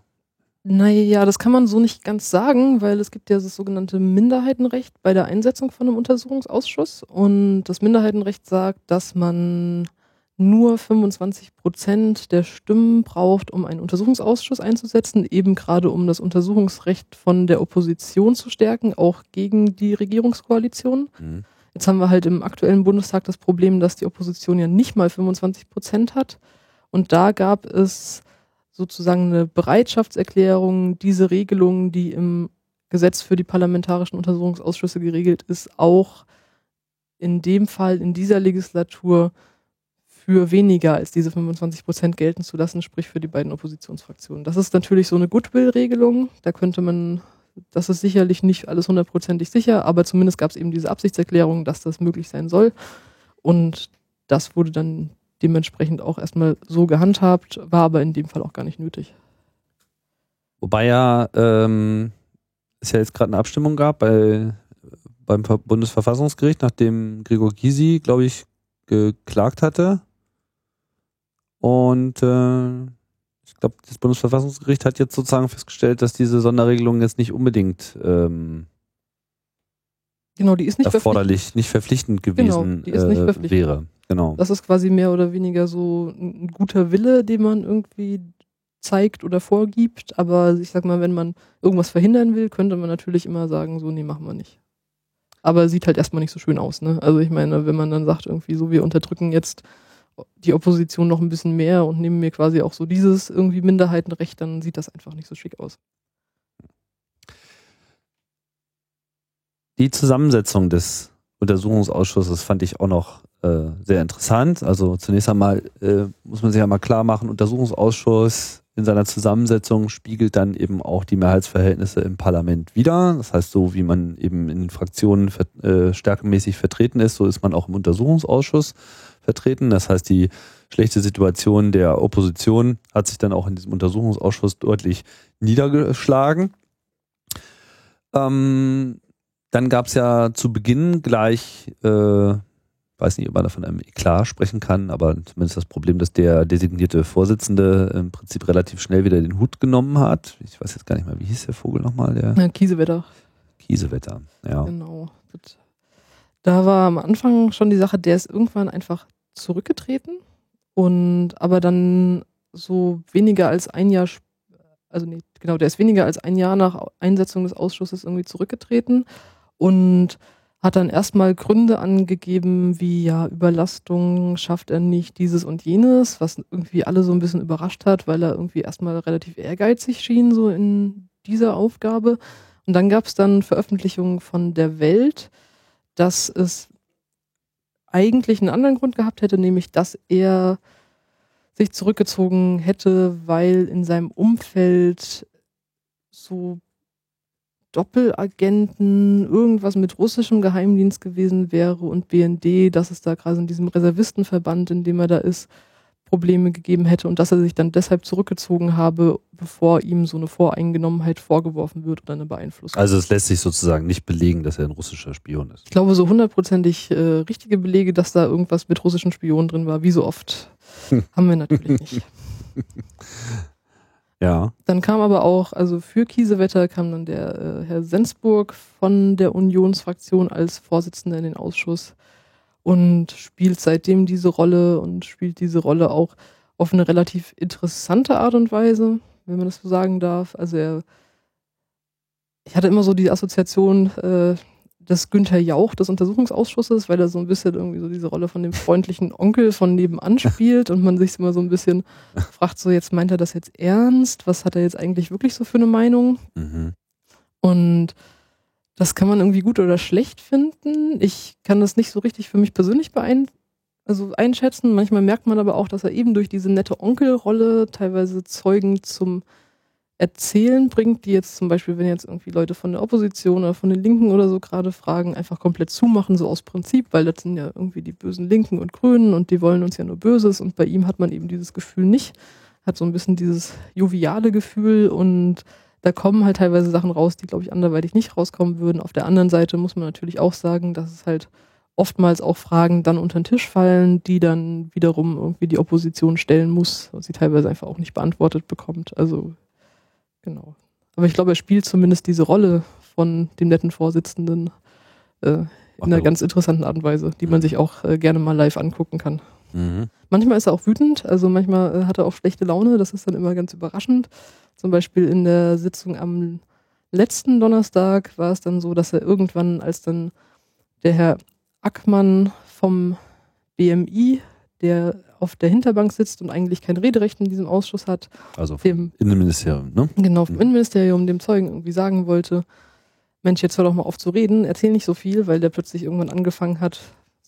naja, das kann man so nicht ganz sagen, weil es gibt ja das sogenannte Minderheitenrecht bei der Einsetzung von einem Untersuchungsausschuss. Und das Minderheitenrecht sagt, dass man nur 25 Prozent der Stimmen braucht, um einen Untersuchungsausschuss einzusetzen, eben gerade um das Untersuchungsrecht von der Opposition zu stärken, auch gegen die Regierungskoalition. Mhm. Jetzt haben wir halt im aktuellen Bundestag das Problem, dass die Opposition ja nicht mal 25 Prozent hat. Und da gab es sozusagen eine Bereitschaftserklärung, diese Regelung, die im Gesetz für die parlamentarischen Untersuchungsausschüsse geregelt ist, auch in dem Fall in dieser Legislatur für weniger als diese 25 Prozent gelten zu lassen, sprich für die beiden Oppositionsfraktionen. Das ist natürlich so eine Goodwill-Regelung. Da könnte man, das ist sicherlich nicht alles hundertprozentig sicher, aber zumindest gab es eben diese Absichtserklärung, dass das möglich sein soll. Und das wurde dann dementsprechend auch erstmal so gehandhabt, war aber in dem Fall auch gar nicht nötig. Wobei ja ähm, es ja jetzt gerade eine Abstimmung gab bei, beim Bundesverfassungsgericht, nachdem Gregor Gysi, glaube ich, geklagt hatte und äh, ich glaube, das Bundesverfassungsgericht hat jetzt sozusagen festgestellt, dass diese Sonderregelung jetzt nicht unbedingt ähm, genau, die ist nicht erforderlich, nicht verpflichtend genau, gewesen genau, die ist nicht äh, verpflichtend. wäre. Genau. Das ist quasi mehr oder weniger so ein guter Wille, den man irgendwie zeigt oder vorgibt. Aber ich sag mal, wenn man irgendwas verhindern will, könnte man natürlich immer sagen, so, nee, machen wir nicht. Aber sieht halt erstmal nicht so schön aus, ne? Also ich meine, wenn man dann sagt, irgendwie so, wir unterdrücken jetzt die Opposition noch ein bisschen mehr und nehmen mir quasi auch so dieses irgendwie Minderheitenrecht, dann sieht das einfach nicht so schick aus. Die Zusammensetzung des Untersuchungsausschusses fand ich auch noch äh, sehr interessant. Also zunächst einmal äh, muss man sich ja mal klar machen, Untersuchungsausschuss in seiner Zusammensetzung spiegelt dann eben auch die Mehrheitsverhältnisse im Parlament wider. Das heißt, so wie man eben in den Fraktionen äh, stärkemäßig vertreten ist, so ist man auch im Untersuchungsausschuss vertreten. Das heißt, die schlechte Situation der Opposition hat sich dann auch in diesem Untersuchungsausschuss deutlich niedergeschlagen. Ähm, dann gab es ja zu Beginn gleich äh, weiß nicht, ob man da von einem Eklat sprechen kann, aber zumindest das Problem, dass der designierte Vorsitzende im Prinzip relativ schnell wieder den Hut genommen hat. Ich weiß jetzt gar nicht mehr, wie hieß der Vogel nochmal? Der ja, Kiesewetter. Kiesewetter, ja. Genau. Da war am Anfang schon die Sache, der ist irgendwann einfach zurückgetreten und aber dann so weniger als ein Jahr, also nee, genau, der ist weniger als ein Jahr nach Einsetzung des Ausschusses irgendwie zurückgetreten und hat dann erstmal Gründe angegeben, wie ja, Überlastung schafft er nicht dieses und jenes, was irgendwie alle so ein bisschen überrascht hat, weil er irgendwie erstmal relativ ehrgeizig schien, so in dieser Aufgabe. Und dann gab es dann Veröffentlichungen von der Welt, dass es eigentlich einen anderen Grund gehabt hätte, nämlich dass er sich zurückgezogen hätte, weil in seinem Umfeld so Doppelagenten, irgendwas mit russischem Geheimdienst gewesen wäre und BND, dass es da gerade in diesem Reservistenverband, in dem er da ist, Probleme gegeben hätte und dass er sich dann deshalb zurückgezogen habe, bevor ihm so eine Voreingenommenheit vorgeworfen wird oder eine Beeinflussung. Also es lässt sich sozusagen nicht belegen, dass er ein russischer Spion ist. Ich glaube, so hundertprozentig äh, richtige Belege, dass da irgendwas mit russischen Spionen drin war, wie so oft, haben wir natürlich nicht. Ja. Dann kam aber auch, also für Kiesewetter kam dann der äh, Herr Sensburg von der Unionsfraktion als Vorsitzender in den Ausschuss und spielt seitdem diese Rolle und spielt diese Rolle auch auf eine relativ interessante Art und Weise, wenn man das so sagen darf. Also er, ich hatte immer so die Assoziation, äh, des Günther Jauch des Untersuchungsausschusses, weil er so ein bisschen irgendwie so diese Rolle von dem freundlichen Onkel von nebenan spielt und man sich immer so ein bisschen fragt, so jetzt meint er das jetzt ernst? Was hat er jetzt eigentlich wirklich so für eine Meinung? Mhm. Und das kann man irgendwie gut oder schlecht finden. Ich kann das nicht so richtig für mich persönlich beein also einschätzen. Manchmal merkt man aber auch, dass er eben durch diese nette Onkelrolle teilweise Zeugen zum Erzählen bringt, die jetzt zum Beispiel, wenn jetzt irgendwie Leute von der Opposition oder von den Linken oder so gerade fragen, einfach komplett zumachen, so aus Prinzip, weil das sind ja irgendwie die bösen Linken und Grünen und die wollen uns ja nur Böses und bei ihm hat man eben dieses Gefühl nicht, hat so ein bisschen dieses joviale Gefühl und da kommen halt teilweise Sachen raus, die, glaube ich, anderweitig nicht rauskommen würden. Auf der anderen Seite muss man natürlich auch sagen, dass es halt oftmals auch Fragen dann unter den Tisch fallen, die dann wiederum irgendwie die Opposition stellen muss und sie teilweise einfach auch nicht beantwortet bekommt. Also Genau. Aber ich glaube, er spielt zumindest diese Rolle von dem netten Vorsitzenden äh, in einer ganz interessanten Art und Weise, die man sich auch äh, gerne mal live angucken kann. Mhm. Manchmal ist er auch wütend, also manchmal äh, hat er auch schlechte Laune, das ist dann immer ganz überraschend. Zum Beispiel in der Sitzung am letzten Donnerstag war es dann so, dass er irgendwann, als dann der Herr Ackmann vom BMI, der auf der Hinterbank sitzt und eigentlich kein Rederecht in diesem Ausschuss hat. Also dem Innenministerium, ne? Genau, vom mhm. Innenministerium, dem Zeugen irgendwie sagen wollte, Mensch, jetzt hör doch mal auf zu reden, erzähl nicht so viel, weil der plötzlich irgendwann angefangen hat,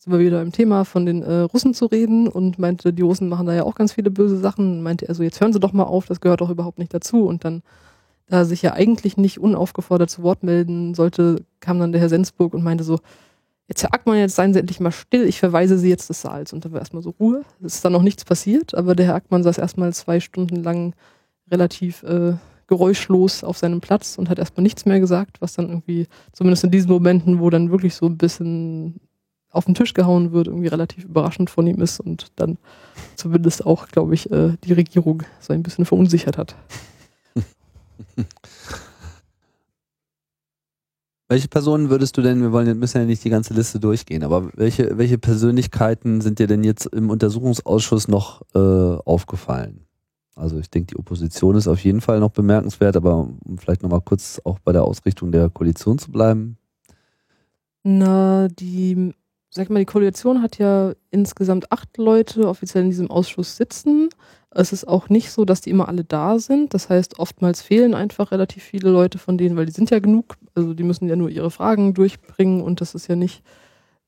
sind wir wieder im Thema von den äh, Russen zu reden und meinte, die Russen machen da ja auch ganz viele böse Sachen. Meinte er so, jetzt hören Sie doch mal auf, das gehört doch überhaupt nicht dazu. Und dann, da sich ja eigentlich nicht unaufgefordert zu Wort melden sollte, kam dann der Herr Sensburg und meinte so, jetzt Herr Ackmann, jetzt seien Sie endlich mal still, ich verweise Sie jetzt des Saals. Und da war erstmal so Ruhe. Es ist dann noch nichts passiert, aber der Herr Ackmann saß erstmal zwei Stunden lang relativ äh, geräuschlos auf seinem Platz und hat erstmal nichts mehr gesagt, was dann irgendwie, zumindest in diesen Momenten, wo dann wirklich so ein bisschen auf den Tisch gehauen wird, irgendwie relativ überraschend von ihm ist und dann zumindest auch, glaube ich, äh, die Regierung so ein bisschen verunsichert hat. Welche Personen würdest du denn, wir wollen, müssen ja nicht die ganze Liste durchgehen, aber welche, welche Persönlichkeiten sind dir denn jetzt im Untersuchungsausschuss noch äh, aufgefallen? Also ich denke, die Opposition ist auf jeden Fall noch bemerkenswert, aber um vielleicht nochmal kurz auch bei der Ausrichtung der Koalition zu bleiben. Na, die, sag mal, die Koalition hat ja insgesamt acht Leute offiziell in diesem Ausschuss sitzen. Es ist auch nicht so, dass die immer alle da sind. Das heißt, oftmals fehlen einfach relativ viele Leute von denen, weil die sind ja genug. Also die müssen ja nur ihre Fragen durchbringen und das ist ja nicht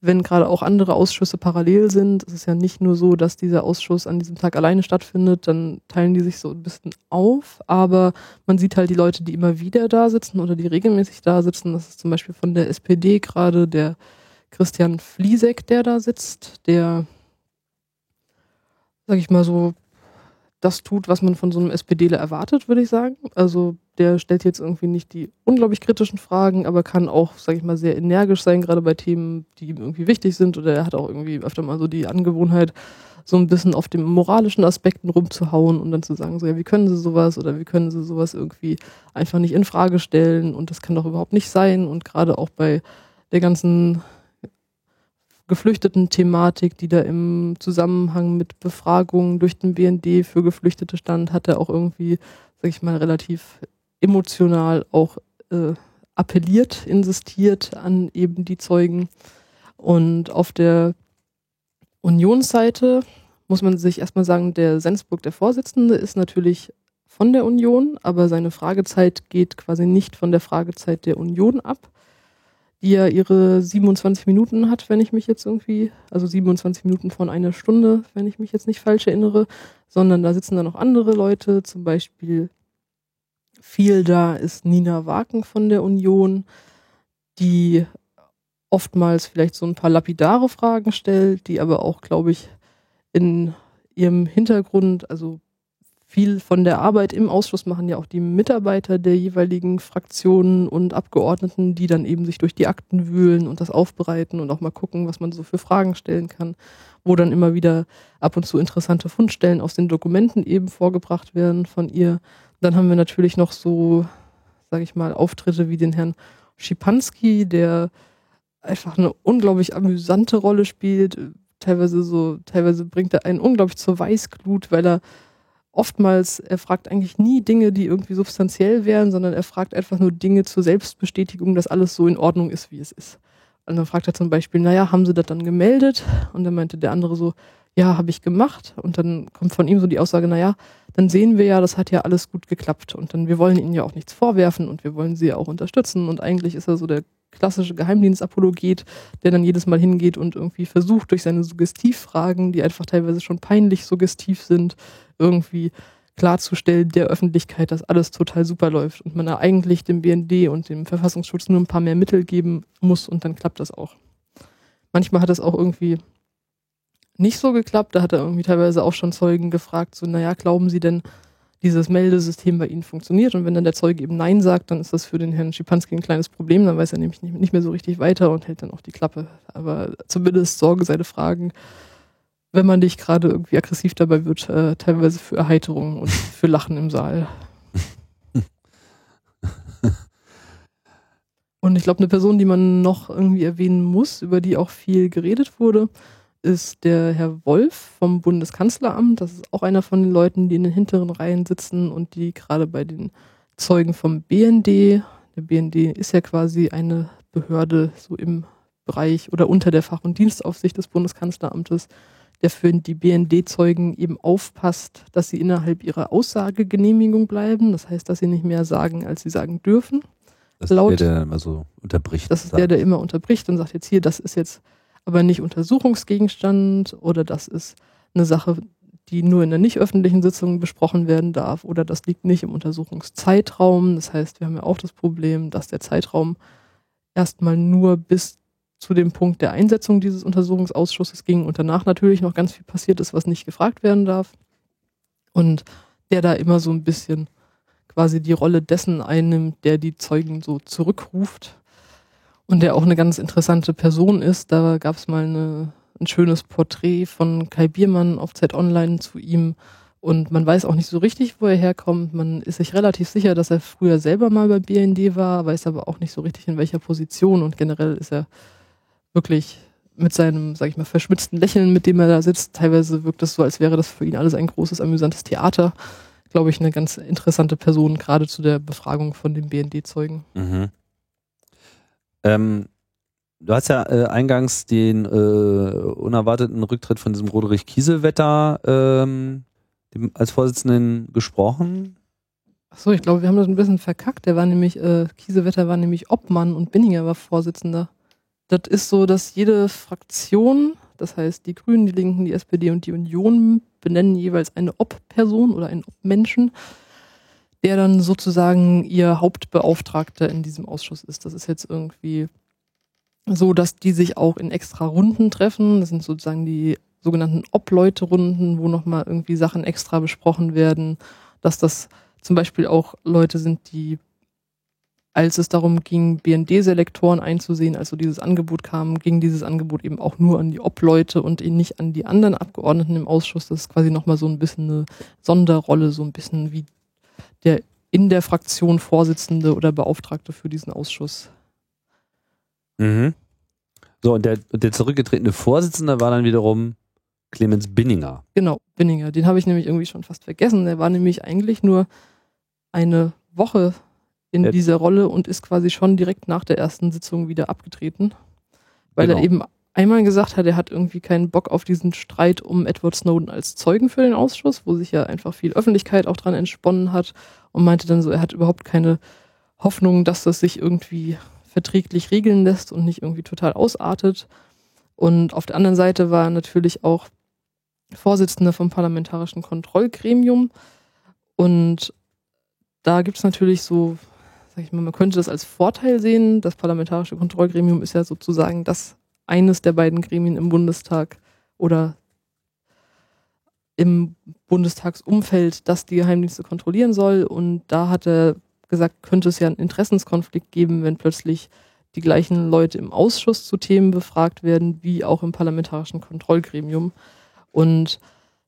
wenn gerade auch andere Ausschüsse parallel sind. Es ist ja nicht nur so, dass dieser Ausschuss an diesem Tag alleine stattfindet, dann teilen die sich so ein bisschen auf, aber man sieht halt die Leute, die immer wieder da sitzen oder die regelmäßig da sitzen. Das ist zum Beispiel von der SPD gerade der Christian Fliesek, der da sitzt, der, sag ich mal so, das tut, was man von so einem SPDler erwartet, würde ich sagen. Also der stellt jetzt irgendwie nicht die unglaublich kritischen Fragen, aber kann auch, sag ich mal, sehr energisch sein, gerade bei Themen, die ihm irgendwie wichtig sind. Oder er hat auch irgendwie öfter mal so die Angewohnheit, so ein bisschen auf den moralischen Aspekten rumzuhauen und dann zu sagen, so ja, wie können sie sowas oder wie können sie sowas irgendwie einfach nicht in Frage stellen und das kann doch überhaupt nicht sein. Und gerade auch bei der ganzen geflüchteten Thematik, die da im Zusammenhang mit Befragungen durch den BND für Geflüchtete stand, hat er auch irgendwie, sag ich mal, relativ emotional auch äh, appelliert, insistiert an eben die Zeugen. Und auf der Unionsseite muss man sich erstmal sagen, der Sensburg, der Vorsitzende, ist natürlich von der Union, aber seine Fragezeit geht quasi nicht von der Fragezeit der Union ab, die ja ihre 27 Minuten hat, wenn ich mich jetzt irgendwie, also 27 Minuten von einer Stunde, wenn ich mich jetzt nicht falsch erinnere, sondern da sitzen dann noch andere Leute, zum Beispiel viel da ist Nina Waken von der Union, die oftmals vielleicht so ein paar lapidare Fragen stellt, die aber auch, glaube ich, in ihrem Hintergrund, also viel von der Arbeit im Ausschuss machen ja auch die Mitarbeiter der jeweiligen Fraktionen und Abgeordneten, die dann eben sich durch die Akten wühlen und das aufbereiten und auch mal gucken, was man so für Fragen stellen kann, wo dann immer wieder ab und zu interessante Fundstellen aus den Dokumenten eben vorgebracht werden von ihr. Dann haben wir natürlich noch so, sage ich mal, Auftritte wie den Herrn Schipanski, der einfach eine unglaublich amüsante Rolle spielt. Teilweise so, teilweise bringt er einen unglaublich zur Weißglut, weil er oftmals, er fragt eigentlich nie Dinge, die irgendwie substanziell wären, sondern er fragt einfach nur Dinge zur Selbstbestätigung, dass alles so in Ordnung ist, wie es ist. Und dann fragt er zum Beispiel, naja, haben sie das dann gemeldet? Und dann meinte der andere so, ja, habe ich gemacht. Und dann kommt von ihm so die Aussage, naja, dann sehen wir ja, das hat ja alles gut geklappt. Und dann, wir wollen ihnen ja auch nichts vorwerfen und wir wollen sie ja auch unterstützen. Und eigentlich ist er so der klassische Geheimdienstapologet, der dann jedes Mal hingeht und irgendwie versucht, durch seine Suggestivfragen, die einfach teilweise schon peinlich suggestiv sind, irgendwie klarzustellen der Öffentlichkeit, dass alles total super läuft und man da eigentlich dem BND und dem Verfassungsschutz nur ein paar mehr Mittel geben muss und dann klappt das auch. Manchmal hat es auch irgendwie nicht so geklappt, da hat er irgendwie teilweise auch schon Zeugen gefragt, so, naja, glauben Sie denn, dieses Meldesystem bei Ihnen funktioniert. Und wenn dann der Zeuge eben Nein sagt, dann ist das für den Herrn Schipanski ein kleines Problem. Dann weiß er nämlich nicht mehr so richtig weiter und hält dann auch die Klappe. Aber zumindest sorgen seine Fragen, wenn man nicht gerade irgendwie aggressiv dabei wird, äh, teilweise für Erheiterung und für Lachen im Saal. Und ich glaube, eine Person, die man noch irgendwie erwähnen muss, über die auch viel geredet wurde, ist der Herr Wolf vom Bundeskanzleramt. Das ist auch einer von den Leuten, die in den hinteren Reihen sitzen und die gerade bei den Zeugen vom BND, der BND ist ja quasi eine Behörde so im Bereich oder unter der Fach- und Dienstaufsicht des Bundeskanzleramtes, der für die BND-Zeugen eben aufpasst, dass sie innerhalb ihrer Aussagegenehmigung bleiben. Das heißt, dass sie nicht mehr sagen, als sie sagen dürfen. Das ist Laut, der, der immer so unterbricht. Das ist der, der immer unterbricht und sagt jetzt hier, das ist jetzt aber nicht Untersuchungsgegenstand oder das ist eine Sache, die nur in der nicht öffentlichen Sitzung besprochen werden darf oder das liegt nicht im Untersuchungszeitraum. Das heißt, wir haben ja auch das Problem, dass der Zeitraum erstmal nur bis zu dem Punkt der Einsetzung dieses Untersuchungsausschusses ging und danach natürlich noch ganz viel passiert ist, was nicht gefragt werden darf. Und der da immer so ein bisschen quasi die Rolle dessen einnimmt, der die Zeugen so zurückruft und der auch eine ganz interessante Person ist. Da gab es mal eine, ein schönes Porträt von Kai Biermann auf Zeit Online zu ihm. Und man weiß auch nicht so richtig, wo er herkommt. Man ist sich relativ sicher, dass er früher selber mal bei BND war, weiß aber auch nicht so richtig in welcher Position. Und generell ist er wirklich mit seinem, sag ich mal, verschmitzten Lächeln, mit dem er da sitzt. Teilweise wirkt es so, als wäre das für ihn alles ein großes, amüsantes Theater. Glaube ich, eine ganz interessante Person, gerade zu der Befragung von den BND-Zeugen. Mhm. Ähm, du hast ja äh, eingangs den äh, unerwarteten Rücktritt von diesem Roderich Kieselwetter ähm, dem, als Vorsitzenden gesprochen. Achso, ich glaube, wir haben das ein bisschen verkackt. Der war nämlich, äh, Kiesewetter war nämlich Obmann und Binninger war Vorsitzender. das ist so, dass jede Fraktion, das heißt die Grünen, die Linken, die SPD und die Union, benennen jeweils eine Ob-Person oder einen Ob-Menschen, der dann sozusagen ihr Hauptbeauftragter in diesem Ausschuss ist. Das ist jetzt irgendwie so, dass die sich auch in extra Runden treffen. Das sind sozusagen die sogenannten Ob-Leute-Runden, wo nochmal irgendwie Sachen extra besprochen werden, dass das zum Beispiel auch Leute sind, die als es darum ging, BND-Selektoren einzusehen, also dieses Angebot kam, ging dieses Angebot eben auch nur an die Obleute und nicht an die anderen Abgeordneten im Ausschuss. Das ist quasi nochmal so ein bisschen eine Sonderrolle, so ein bisschen wie der in der Fraktion Vorsitzende oder Beauftragte für diesen Ausschuss. Mhm. So, und der, der zurückgetretene Vorsitzende war dann wiederum Clemens Binninger. Genau, Binninger. Den habe ich nämlich irgendwie schon fast vergessen. Der war nämlich eigentlich nur eine Woche in Jetzt. dieser Rolle und ist quasi schon direkt nach der ersten Sitzung wieder abgetreten, weil genau. er eben einmal gesagt hat, er hat irgendwie keinen Bock auf diesen Streit um Edward Snowden als Zeugen für den Ausschuss, wo sich ja einfach viel Öffentlichkeit auch dran entsponnen hat und meinte dann so, er hat überhaupt keine Hoffnung, dass das sich irgendwie verträglich regeln lässt und nicht irgendwie total ausartet. Und auf der anderen Seite war er natürlich auch Vorsitzender vom Parlamentarischen Kontrollgremium. Und da gibt es natürlich so sag ich mal, man könnte das als Vorteil sehen. Das Parlamentarische Kontrollgremium ist ja sozusagen das eines der beiden Gremien im Bundestag oder im Bundestagsumfeld, das die Geheimdienste kontrollieren soll. Und da hat er gesagt, könnte es ja einen Interessenskonflikt geben, wenn plötzlich die gleichen Leute im Ausschuss zu Themen befragt werden, wie auch im Parlamentarischen Kontrollgremium. Und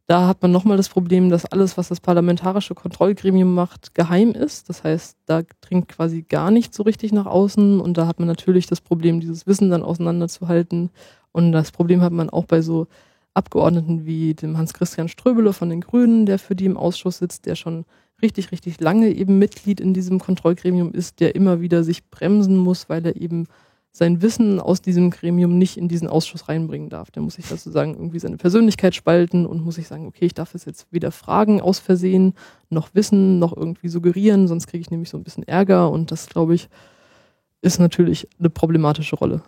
da hat man nochmal das Problem, dass alles, was das parlamentarische Kontrollgremium macht, geheim ist. Das heißt, da dringt quasi gar nicht so richtig nach außen. Und da hat man natürlich das Problem, dieses Wissen dann auseinanderzuhalten. Und das Problem hat man auch bei so Abgeordneten wie dem Hans-Christian Ströbele von den Grünen, der für die im Ausschuss sitzt, der schon richtig, richtig lange eben Mitglied in diesem Kontrollgremium ist, der immer wieder sich bremsen muss, weil er eben sein Wissen aus diesem Gremium nicht in diesen Ausschuss reinbringen darf. Der muss sich sozusagen irgendwie seine Persönlichkeit spalten und muss sich sagen, okay, ich darf es jetzt weder fragen aus Versehen, noch wissen, noch irgendwie suggerieren, sonst kriege ich nämlich so ein bisschen Ärger und das, glaube ich, ist natürlich eine problematische Rolle.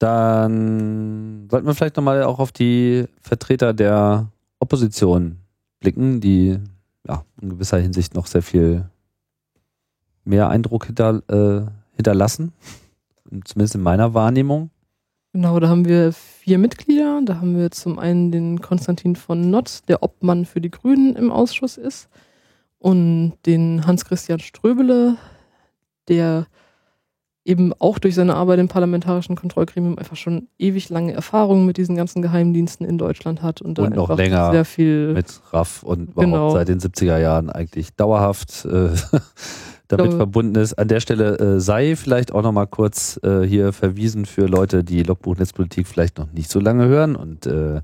Dann sollten wir vielleicht nochmal auch auf die Vertreter der Opposition blicken, die ja, in gewisser Hinsicht noch sehr viel mehr Eindruck hinter, äh, hinterlassen. Zumindest in meiner Wahrnehmung. Genau, da haben wir vier Mitglieder. Da haben wir zum einen den Konstantin von Notz, der Obmann für die Grünen im Ausschuss ist. Und den Hans-Christian Ströbele, der eben auch durch seine Arbeit im parlamentarischen Kontrollgremium einfach schon ewig lange Erfahrungen mit diesen ganzen Geheimdiensten in Deutschland hat und, und noch länger sehr viel mit RAF und überhaupt genau. seit den 70er Jahren eigentlich dauerhaft äh, damit glaube, verbunden ist. An der Stelle äh, sei vielleicht auch nochmal kurz äh, hier verwiesen für Leute, die Logbuch Netzpolitik vielleicht noch nicht so lange hören und äh, äh,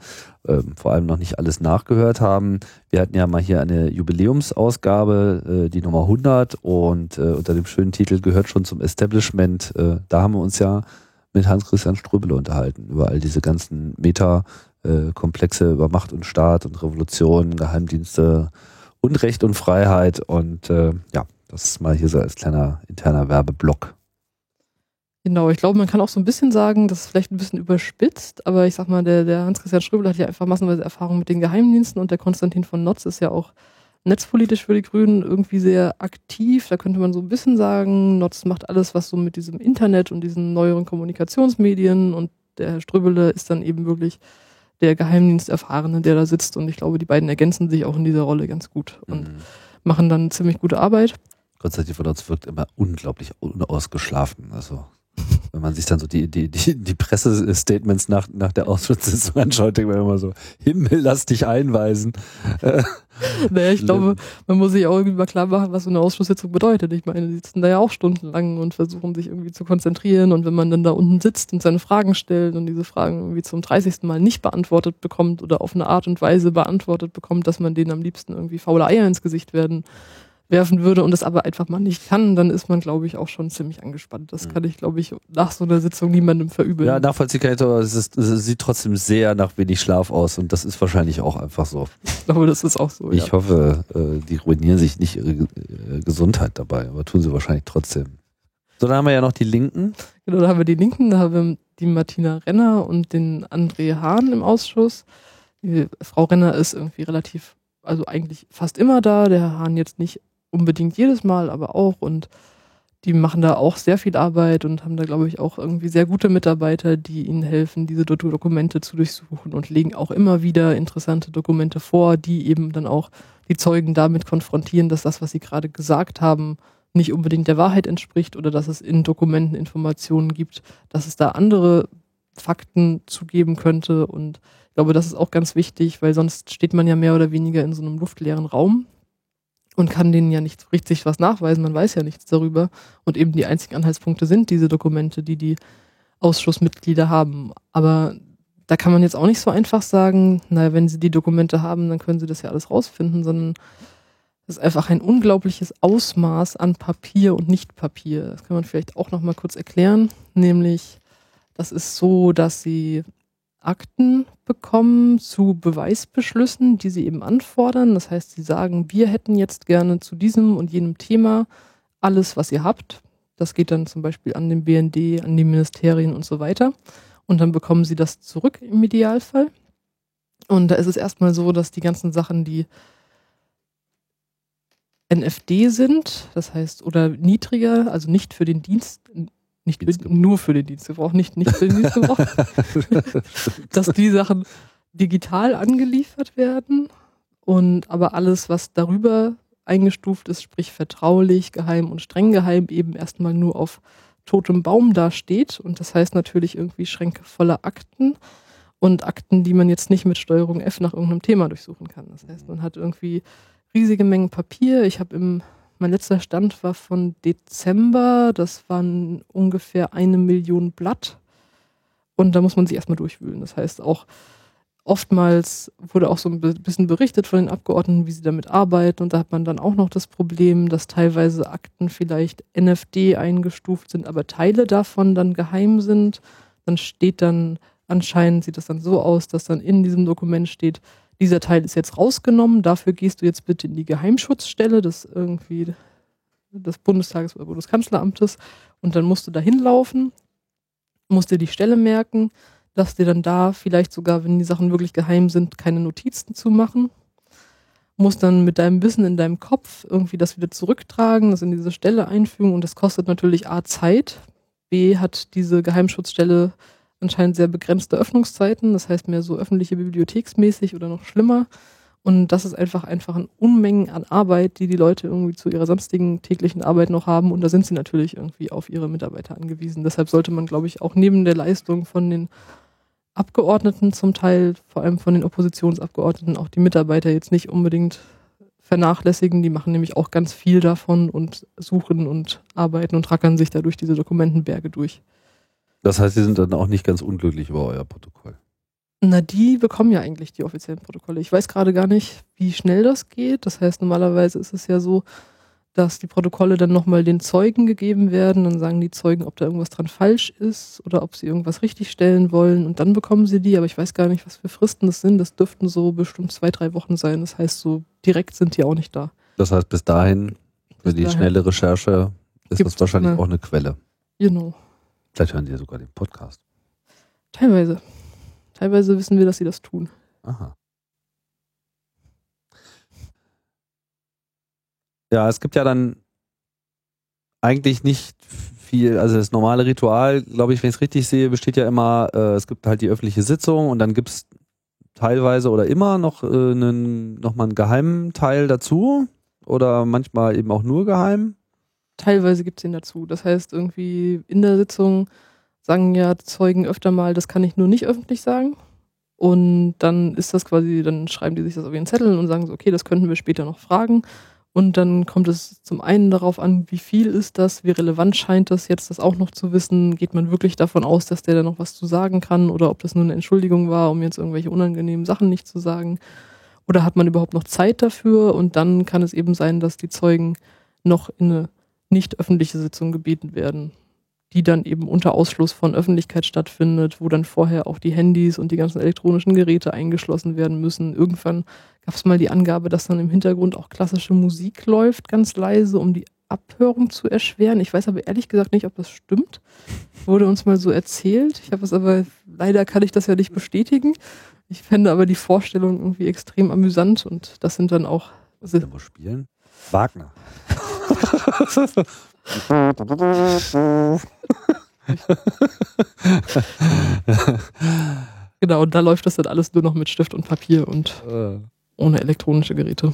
vor allem noch nicht alles nachgehört haben. Wir hatten ja mal hier eine Jubiläumsausgabe, äh, die Nummer 100 und äh, unter dem schönen Titel gehört schon zum Establishment. Äh, da haben wir uns ja mit Hans-Christian Ströbele unterhalten über all diese ganzen Meta- äh, Komplexe über Macht und Staat und Revolution, Geheimdienste und Recht und Freiheit und ja, das ist mal hier so als kleiner interner Werbeblock. Genau, ich glaube, man kann auch so ein bisschen sagen, das ist vielleicht ein bisschen überspitzt, aber ich sag mal, der, der Hans-Christian Ströbel hat ja einfach massenweise Erfahrung mit den Geheimdiensten und der Konstantin von Notz ist ja auch netzpolitisch für die Grünen irgendwie sehr aktiv. Da könnte man so ein bisschen sagen, Notz macht alles, was so mit diesem Internet und diesen neueren Kommunikationsmedien und der Herr Ströbele ist dann eben wirklich der Geheimdiensterfahrene, der da sitzt und ich glaube, die beiden ergänzen sich auch in dieser Rolle ganz gut und mhm. machen dann ziemlich gute Arbeit. Konstantin von uns wirkt immer unglaublich unausgeschlafen. Also wenn man sich dann so die, die, die, die Pressestatements nach, nach der Ausschusssitzung anschaut, denkt man immer so, Himmel, lass dich einweisen. naja, ich glaube, man muss sich auch irgendwie mal klar machen, was so eine Ausschusssitzung bedeutet. Ich meine, die sitzen da ja auch stundenlang und versuchen sich irgendwie zu konzentrieren und wenn man dann da unten sitzt und seine Fragen stellt und diese Fragen irgendwie zum 30. Mal nicht beantwortet bekommt oder auf eine Art und Weise beantwortet bekommt, dass man denen am liebsten irgendwie faule Eier ins Gesicht werden werfen würde und es aber einfach mal nicht kann, dann ist man, glaube ich, auch schon ziemlich angespannt. Das mhm. kann ich, glaube ich, nach so einer Sitzung niemandem verübeln. Ja, nachvollziehbar, aber es, ist, es sieht trotzdem sehr nach wenig Schlaf aus und das ist wahrscheinlich auch einfach so. Ich glaube, das ist auch so. Ich ja. hoffe, äh, die ruinieren sich nicht ihre äh, Gesundheit dabei, aber tun sie wahrscheinlich trotzdem. So, dann haben wir ja noch die Linken. Genau, da haben wir die Linken, da haben wir die Martina Renner und den André Hahn im Ausschuss. Die Frau Renner ist irgendwie relativ, also eigentlich fast immer da, der Herr Hahn jetzt nicht unbedingt jedes Mal, aber auch und die machen da auch sehr viel Arbeit und haben da, glaube ich, auch irgendwie sehr gute Mitarbeiter, die ihnen helfen, diese Dokumente zu durchsuchen und legen auch immer wieder interessante Dokumente vor, die eben dann auch die Zeugen damit konfrontieren, dass das, was sie gerade gesagt haben, nicht unbedingt der Wahrheit entspricht oder dass es in Dokumenten Informationen gibt, dass es da andere Fakten zugeben könnte. Und ich glaube, das ist auch ganz wichtig, weil sonst steht man ja mehr oder weniger in so einem luftleeren Raum und kann denen ja nicht richtig was nachweisen. Man weiß ja nichts darüber. Und eben die einzigen Anhaltspunkte sind diese Dokumente, die die Ausschussmitglieder haben. Aber da kann man jetzt auch nicht so einfach sagen, naja, wenn sie die Dokumente haben, dann können sie das ja alles rausfinden, sondern das ist einfach ein unglaubliches Ausmaß an Papier und Nicht-Papier. Das kann man vielleicht auch noch mal kurz erklären. Nämlich, das ist so, dass sie Akten bekommen zu Beweisbeschlüssen, die sie eben anfordern. Das heißt, sie sagen, wir hätten jetzt gerne zu diesem und jenem Thema alles, was ihr habt. Das geht dann zum Beispiel an den BND, an die Ministerien und so weiter. Und dann bekommen sie das zurück im Idealfall. Und da ist es erstmal so, dass die ganzen Sachen, die NFD sind, das heißt, oder niedriger, also nicht für den Dienst, nicht nur für den Dienst gebraucht, nicht, nicht für den Dienst gebraucht, dass die Sachen digital angeliefert werden und aber alles, was darüber eingestuft ist, sprich vertraulich, geheim und streng geheim, eben erstmal nur auf totem Baum dasteht. Und das heißt natürlich irgendwie Schränke voller Akten und Akten, die man jetzt nicht mit Steuerung F nach irgendeinem Thema durchsuchen kann. Das heißt, man hat irgendwie riesige Mengen Papier. Ich habe im, mein letzter Stand war von Dezember, das waren ungefähr eine Million Blatt. Und da muss man sich erstmal durchwühlen. Das heißt auch, oftmals wurde auch so ein bisschen berichtet von den Abgeordneten, wie sie damit arbeiten. Und da hat man dann auch noch das Problem, dass teilweise Akten vielleicht NFD eingestuft sind, aber Teile davon dann geheim sind. Dann steht dann, anscheinend sieht das dann so aus, dass dann in diesem Dokument steht, dieser Teil ist jetzt rausgenommen, dafür gehst du jetzt bitte in die Geheimschutzstelle des irgendwie des Bundestages oder Bundeskanzleramtes und dann musst du da hinlaufen, musst dir die Stelle merken, dass dir dann da vielleicht sogar, wenn die Sachen wirklich geheim sind, keine Notizen zu machen. Musst dann mit deinem Wissen in deinem Kopf irgendwie das wieder zurücktragen, das in diese Stelle einfügen und das kostet natürlich A Zeit. B hat diese Geheimschutzstelle anscheinend sehr begrenzte Öffnungszeiten, das heißt mehr so öffentliche Bibliotheksmäßig oder noch schlimmer. Und das ist einfach einfach ein Unmengen an Arbeit, die die Leute irgendwie zu ihrer sonstigen täglichen Arbeit noch haben. Und da sind sie natürlich irgendwie auf ihre Mitarbeiter angewiesen. Deshalb sollte man, glaube ich, auch neben der Leistung von den Abgeordneten zum Teil, vor allem von den Oppositionsabgeordneten, auch die Mitarbeiter jetzt nicht unbedingt vernachlässigen. Die machen nämlich auch ganz viel davon und suchen und arbeiten und rackern sich dadurch diese Dokumentenberge durch. Das heißt, Sie sind dann auch nicht ganz unglücklich über euer Protokoll. Na, die bekommen ja eigentlich die offiziellen Protokolle. Ich weiß gerade gar nicht, wie schnell das geht. Das heißt, normalerweise ist es ja so, dass die Protokolle dann nochmal den Zeugen gegeben werden. Dann sagen die Zeugen, ob da irgendwas dran falsch ist oder ob sie irgendwas richtig stellen wollen. Und dann bekommen sie die. Aber ich weiß gar nicht, was für Fristen das sind. Das dürften so bestimmt zwei, drei Wochen sein. Das heißt, so direkt sind die auch nicht da. Das heißt, bis dahin, für bis die dahin schnelle Recherche, ist das wahrscheinlich eine, auch eine Quelle. Genau. Vielleicht hören die ja sogar den Podcast. Teilweise. Teilweise wissen wir, dass sie das tun. Aha. Ja, es gibt ja dann eigentlich nicht viel, also das normale Ritual, glaube ich, wenn ich es richtig sehe, besteht ja immer, äh, es gibt halt die öffentliche Sitzung und dann gibt es teilweise oder immer noch äh, einen, nochmal einen geheimen Teil dazu oder manchmal eben auch nur geheim. Teilweise gibt es ihn dazu. Das heißt, irgendwie in der Sitzung sagen ja Zeugen öfter mal, das kann ich nur nicht öffentlich sagen. Und dann ist das quasi, dann schreiben die sich das auf ihren Zettel und sagen so, okay, das könnten wir später noch fragen. Und dann kommt es zum einen darauf an, wie viel ist das, wie relevant scheint das jetzt, das auch noch zu wissen. Geht man wirklich davon aus, dass der da noch was zu sagen kann oder ob das nur eine Entschuldigung war, um jetzt irgendwelche unangenehmen Sachen nicht zu sagen. Oder hat man überhaupt noch Zeit dafür? Und dann kann es eben sein, dass die Zeugen noch in eine nicht öffentliche Sitzung gebeten werden, die dann eben unter Ausschluss von Öffentlichkeit stattfindet, wo dann vorher auch die Handys und die ganzen elektronischen Geräte eingeschlossen werden müssen. Irgendwann gab es mal die Angabe, dass dann im Hintergrund auch klassische Musik läuft, ganz leise, um die Abhörung zu erschweren. Ich weiß aber ehrlich gesagt nicht, ob das stimmt. Wurde uns mal so erzählt. Ich habe es aber, leider kann ich das ja nicht bestätigen. Ich fände aber die Vorstellung irgendwie extrem amüsant und das sind dann auch. Was muss spielen? Wagner. genau, und da läuft das dann alles nur noch mit Stift und Papier und äh. ohne elektronische Geräte.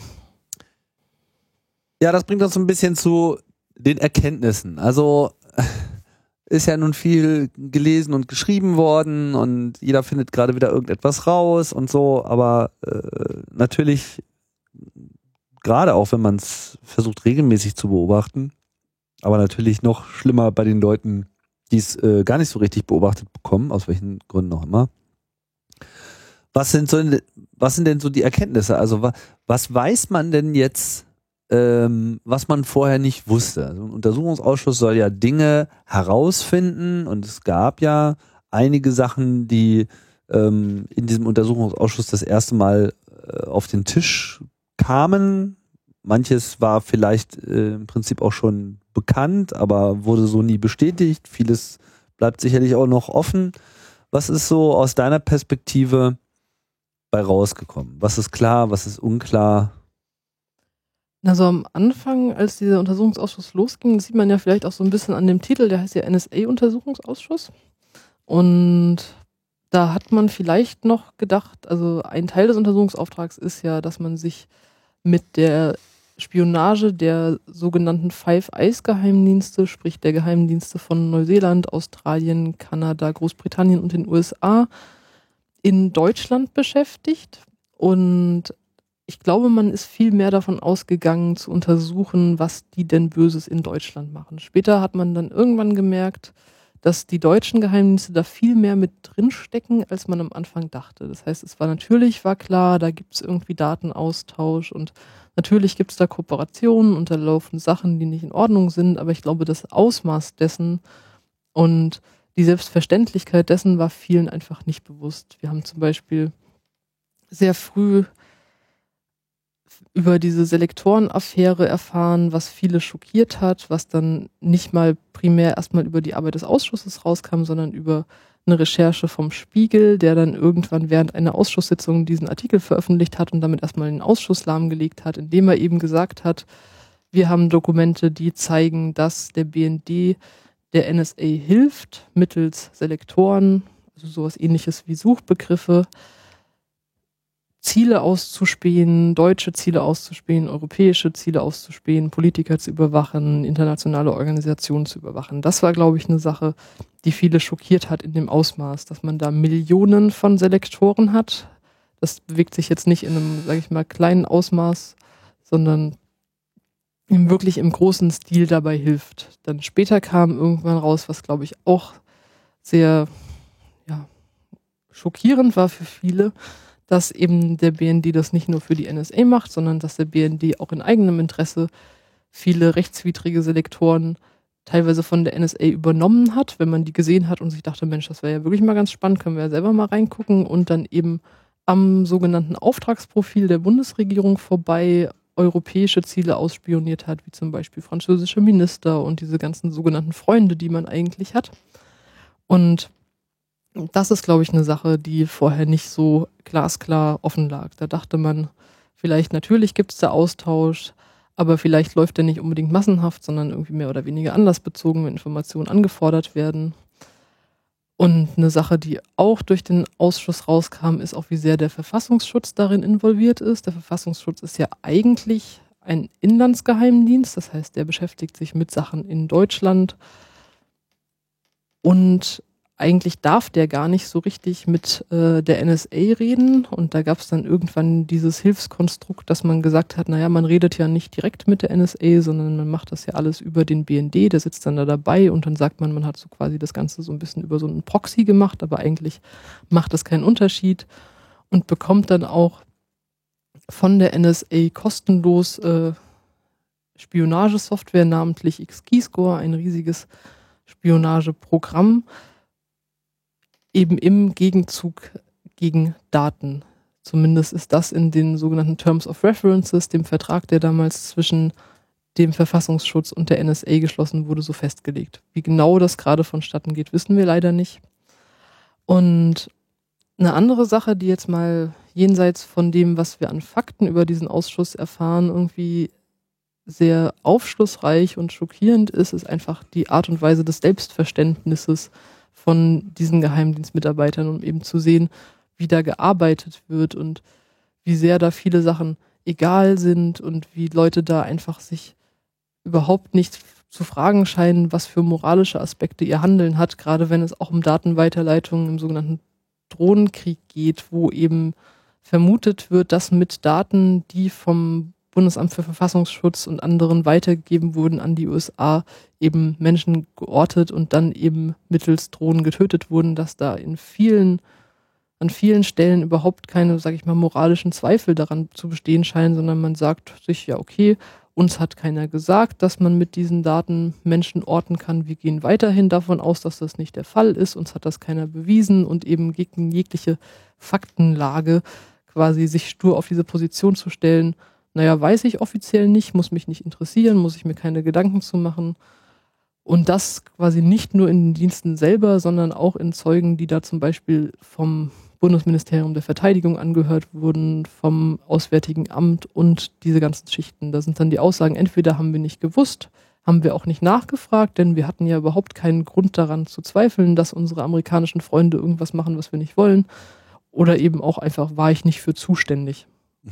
Ja, das bringt uns ein bisschen zu den Erkenntnissen. Also ist ja nun viel gelesen und geschrieben worden und jeder findet gerade wieder irgendetwas raus und so, aber äh, natürlich, gerade auch wenn man es versucht regelmäßig zu beobachten, aber natürlich noch schlimmer bei den Leuten, die es äh, gar nicht so richtig beobachtet bekommen, aus welchen Gründen auch immer. Was sind so, was sind denn so die Erkenntnisse? Also was, was weiß man denn jetzt ähm, was man vorher nicht wusste. Also ein Untersuchungsausschuss soll ja Dinge herausfinden und es gab ja einige Sachen, die ähm, in diesem Untersuchungsausschuss das erste Mal äh, auf den Tisch kamen. Manches war vielleicht äh, im Prinzip auch schon bekannt, aber wurde so nie bestätigt. Vieles bleibt sicherlich auch noch offen. Was ist so aus deiner Perspektive bei rausgekommen? Was ist klar, was ist unklar? Also am Anfang, als dieser Untersuchungsausschuss losging, sieht man ja vielleicht auch so ein bisschen an dem Titel, der heißt ja NSA-Untersuchungsausschuss. Und da hat man vielleicht noch gedacht, also ein Teil des Untersuchungsauftrags ist ja, dass man sich mit der Spionage der sogenannten Five Eyes Geheimdienste, sprich der Geheimdienste von Neuseeland, Australien, Kanada, Großbritannien und den USA in Deutschland beschäftigt. Und ich glaube, man ist viel mehr davon ausgegangen zu untersuchen, was die denn Böses in Deutschland machen. Später hat man dann irgendwann gemerkt, dass die deutschen Geheimdienste da viel mehr mit drinstecken, als man am Anfang dachte. Das heißt, es war natürlich, war klar, da gibt es irgendwie Datenaustausch und natürlich gibt es da Kooperationen und da laufen Sachen, die nicht in Ordnung sind, aber ich glaube, das Ausmaß dessen und die Selbstverständlichkeit dessen war vielen einfach nicht bewusst. Wir haben zum Beispiel sehr früh über diese Selektorenaffäre erfahren, was viele schockiert hat, was dann nicht mal primär erstmal über die Arbeit des Ausschusses rauskam, sondern über eine Recherche vom Spiegel, der dann irgendwann während einer Ausschusssitzung diesen Artikel veröffentlicht hat und damit erstmal den Ausschuss lahmgelegt hat, indem er eben gesagt hat, wir haben Dokumente, die zeigen, dass der BND der NSA hilft mittels Selektoren, also sowas ähnliches wie Suchbegriffe, Ziele auszuspähen, deutsche Ziele auszuspähen, europäische Ziele auszuspähen, Politiker zu überwachen, internationale Organisationen zu überwachen. Das war, glaube ich, eine Sache, die viele schockiert hat in dem Ausmaß, dass man da Millionen von Selektoren hat. Das bewegt sich jetzt nicht in einem, sage ich mal, kleinen Ausmaß, sondern wirklich im großen Stil dabei hilft. Dann später kam irgendwann raus, was, glaube ich, auch sehr ja, schockierend war für viele, dass eben der BND das nicht nur für die NSA macht, sondern dass der BND auch in eigenem Interesse viele rechtswidrige Selektoren teilweise von der NSA übernommen hat, wenn man die gesehen hat und sich dachte, Mensch, das wäre ja wirklich mal ganz spannend, können wir ja selber mal reingucken und dann eben am sogenannten Auftragsprofil der Bundesregierung vorbei europäische Ziele ausspioniert hat, wie zum Beispiel französische Minister und diese ganzen sogenannten Freunde, die man eigentlich hat. Und das ist, glaube ich, eine Sache, die vorher nicht so glasklar offen lag. Da dachte man, vielleicht natürlich gibt es da Austausch, aber vielleicht läuft der nicht unbedingt massenhaft, sondern irgendwie mehr oder weniger anlassbezogen, wenn Informationen angefordert werden. Und eine Sache, die auch durch den Ausschuss rauskam, ist auch, wie sehr der Verfassungsschutz darin involviert ist. Der Verfassungsschutz ist ja eigentlich ein Inlandsgeheimdienst, das heißt, der beschäftigt sich mit Sachen in Deutschland und eigentlich darf der gar nicht so richtig mit äh, der NSA reden. Und da gab es dann irgendwann dieses Hilfskonstrukt, dass man gesagt hat, naja, man redet ja nicht direkt mit der NSA, sondern man macht das ja alles über den BND, der sitzt dann da dabei. Und dann sagt man, man hat so quasi das Ganze so ein bisschen über so einen Proxy gemacht, aber eigentlich macht das keinen Unterschied. Und bekommt dann auch von der NSA kostenlos äh, Spionagesoftware, namentlich X-Keyscore, ein riesiges Spionageprogramm eben im Gegenzug gegen Daten. Zumindest ist das in den sogenannten Terms of References, dem Vertrag, der damals zwischen dem Verfassungsschutz und der NSA geschlossen wurde, so festgelegt. Wie genau das gerade vonstatten geht, wissen wir leider nicht. Und eine andere Sache, die jetzt mal jenseits von dem, was wir an Fakten über diesen Ausschuss erfahren, irgendwie sehr aufschlussreich und schockierend ist, ist einfach die Art und Weise des Selbstverständnisses von diesen Geheimdienstmitarbeitern, um eben zu sehen, wie da gearbeitet wird und wie sehr da viele Sachen egal sind und wie Leute da einfach sich überhaupt nicht zu fragen scheinen, was für moralische Aspekte ihr Handeln hat, gerade wenn es auch um Datenweiterleitungen im sogenannten Drohnenkrieg geht, wo eben vermutet wird, dass mit Daten, die vom Bundesamt für Verfassungsschutz und anderen weitergegeben wurden an die USA, eben Menschen geortet und dann eben mittels Drohnen getötet wurden, dass da in vielen, an vielen Stellen überhaupt keine, sag ich mal, moralischen Zweifel daran zu bestehen scheinen, sondern man sagt sich, ja, okay, uns hat keiner gesagt, dass man mit diesen Daten Menschen orten kann. Wir gehen weiterhin davon aus, dass das nicht der Fall ist. Uns hat das keiner bewiesen und eben gegen jegliche Faktenlage quasi sich stur auf diese Position zu stellen. Naja, weiß ich offiziell nicht, muss mich nicht interessieren, muss ich mir keine Gedanken zu machen. Und das quasi nicht nur in den Diensten selber, sondern auch in Zeugen, die da zum Beispiel vom Bundesministerium der Verteidigung angehört wurden, vom Auswärtigen Amt und diese ganzen Schichten. Da sind dann die Aussagen, entweder haben wir nicht gewusst, haben wir auch nicht nachgefragt, denn wir hatten ja überhaupt keinen Grund daran zu zweifeln, dass unsere amerikanischen Freunde irgendwas machen, was wir nicht wollen. Oder eben auch einfach, war ich nicht für zuständig.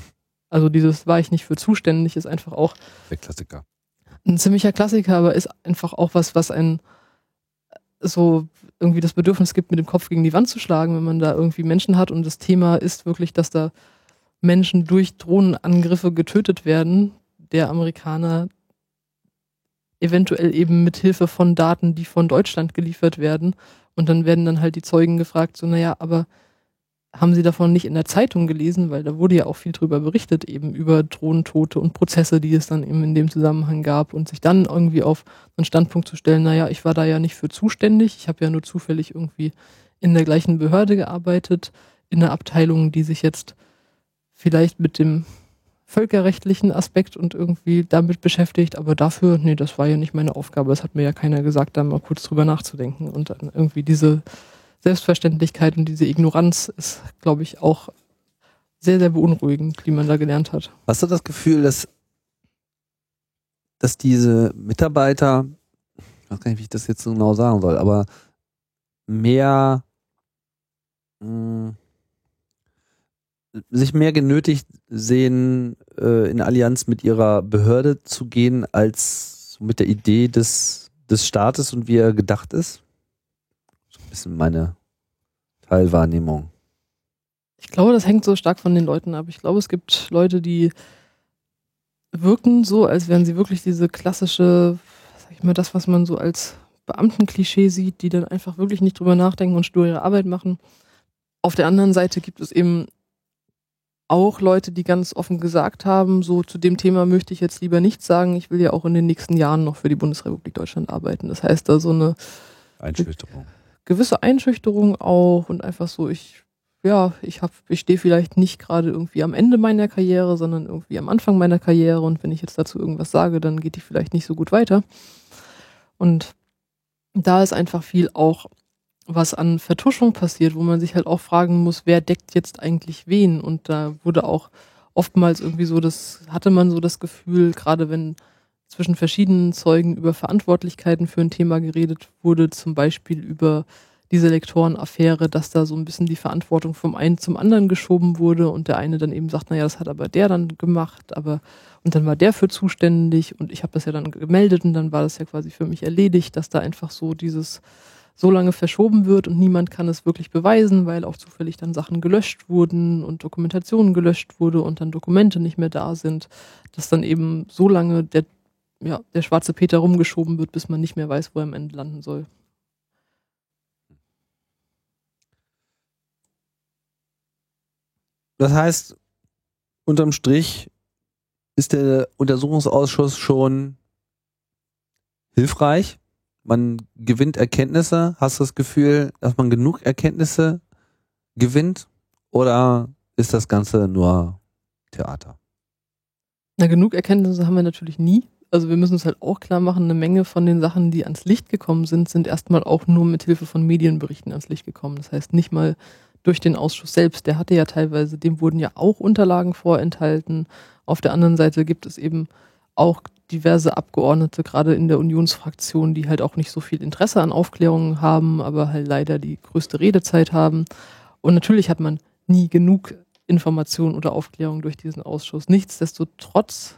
Also dieses war ich nicht für zuständig ist einfach auch der Klassiker. Ein ziemlicher Klassiker, aber ist einfach auch was, was ein so irgendwie das Bedürfnis gibt, mit dem Kopf gegen die Wand zu schlagen, wenn man da irgendwie Menschen hat. Und das Thema ist wirklich, dass da Menschen durch Drohnenangriffe getötet werden, der Amerikaner eventuell eben mit Hilfe von Daten, die von Deutschland geliefert werden. Und dann werden dann halt die Zeugen gefragt, so, naja, aber haben sie davon nicht in der Zeitung gelesen, weil da wurde ja auch viel drüber berichtet, eben über Drohnentote und Prozesse, die es dann eben in dem Zusammenhang gab und sich dann irgendwie auf einen Standpunkt zu stellen, naja, ich war da ja nicht für zuständig, ich habe ja nur zufällig irgendwie in der gleichen Behörde gearbeitet, in einer Abteilung, die sich jetzt vielleicht mit dem völkerrechtlichen Aspekt und irgendwie damit beschäftigt, aber dafür, nee, das war ja nicht meine Aufgabe, das hat mir ja keiner gesagt, da mal kurz drüber nachzudenken und dann irgendwie diese Selbstverständlichkeit und diese Ignoranz ist, glaube ich, auch sehr, sehr beunruhigend, die man da gelernt hat. Hast du das Gefühl, dass, dass diese Mitarbeiter, ich weiß gar nicht, wie ich das jetzt genau sagen soll, aber mehr mh, hm, sich mehr genötigt sehen, äh, in Allianz mit ihrer Behörde zu gehen, als mit der Idee des, des Staates und wie er gedacht ist? Bisschen meine Teilwahrnehmung. Ich glaube, das hängt so stark von den Leuten ab. Ich glaube, es gibt Leute, die wirken so, als wären sie wirklich diese klassische, sag ich mal, das, was man so als Beamtenklischee sieht, die dann einfach wirklich nicht drüber nachdenken und stur ihre Arbeit machen. Auf der anderen Seite gibt es eben auch Leute, die ganz offen gesagt haben, so zu dem Thema möchte ich jetzt lieber nichts sagen. Ich will ja auch in den nächsten Jahren noch für die Bundesrepublik Deutschland arbeiten. Das heißt, da so eine Einschüchterung gewisse Einschüchterung auch und einfach so, ich, ja, ich hab, ich stehe vielleicht nicht gerade irgendwie am Ende meiner Karriere, sondern irgendwie am Anfang meiner Karriere und wenn ich jetzt dazu irgendwas sage, dann geht die vielleicht nicht so gut weiter. Und da ist einfach viel auch was an Vertuschung passiert, wo man sich halt auch fragen muss, wer deckt jetzt eigentlich wen? Und da wurde auch oftmals irgendwie so, das hatte man so das Gefühl, gerade wenn zwischen verschiedenen Zeugen über Verantwortlichkeiten für ein Thema geredet wurde, zum Beispiel über diese Lektorenaffäre, dass da so ein bisschen die Verantwortung vom einen zum anderen geschoben wurde und der eine dann eben sagt, naja, das hat aber der dann gemacht, aber und dann war der für zuständig und ich habe das ja dann gemeldet und dann war das ja quasi für mich erledigt, dass da einfach so dieses so lange verschoben wird und niemand kann es wirklich beweisen, weil auch zufällig dann Sachen gelöscht wurden und Dokumentationen gelöscht wurde und dann Dokumente nicht mehr da sind, dass dann eben so lange der ja, der schwarze Peter rumgeschoben wird, bis man nicht mehr weiß, wo er am Ende landen soll. Das heißt, unterm Strich ist der Untersuchungsausschuss schon hilfreich. Man gewinnt Erkenntnisse. Hast du das Gefühl, dass man genug Erkenntnisse gewinnt? Oder ist das Ganze nur Theater? Na, genug Erkenntnisse haben wir natürlich nie. Also wir müssen uns halt auch klar machen, eine Menge von den Sachen, die ans Licht gekommen sind, sind erstmal auch nur mit Hilfe von Medienberichten ans Licht gekommen. Das heißt nicht mal durch den Ausschuss selbst. Der hatte ja teilweise, dem wurden ja auch Unterlagen vorenthalten. Auf der anderen Seite gibt es eben auch diverse Abgeordnete, gerade in der Unionsfraktion, die halt auch nicht so viel Interesse an Aufklärungen haben, aber halt leider die größte Redezeit haben. Und natürlich hat man nie genug Informationen oder Aufklärung durch diesen Ausschuss. Nichtsdestotrotz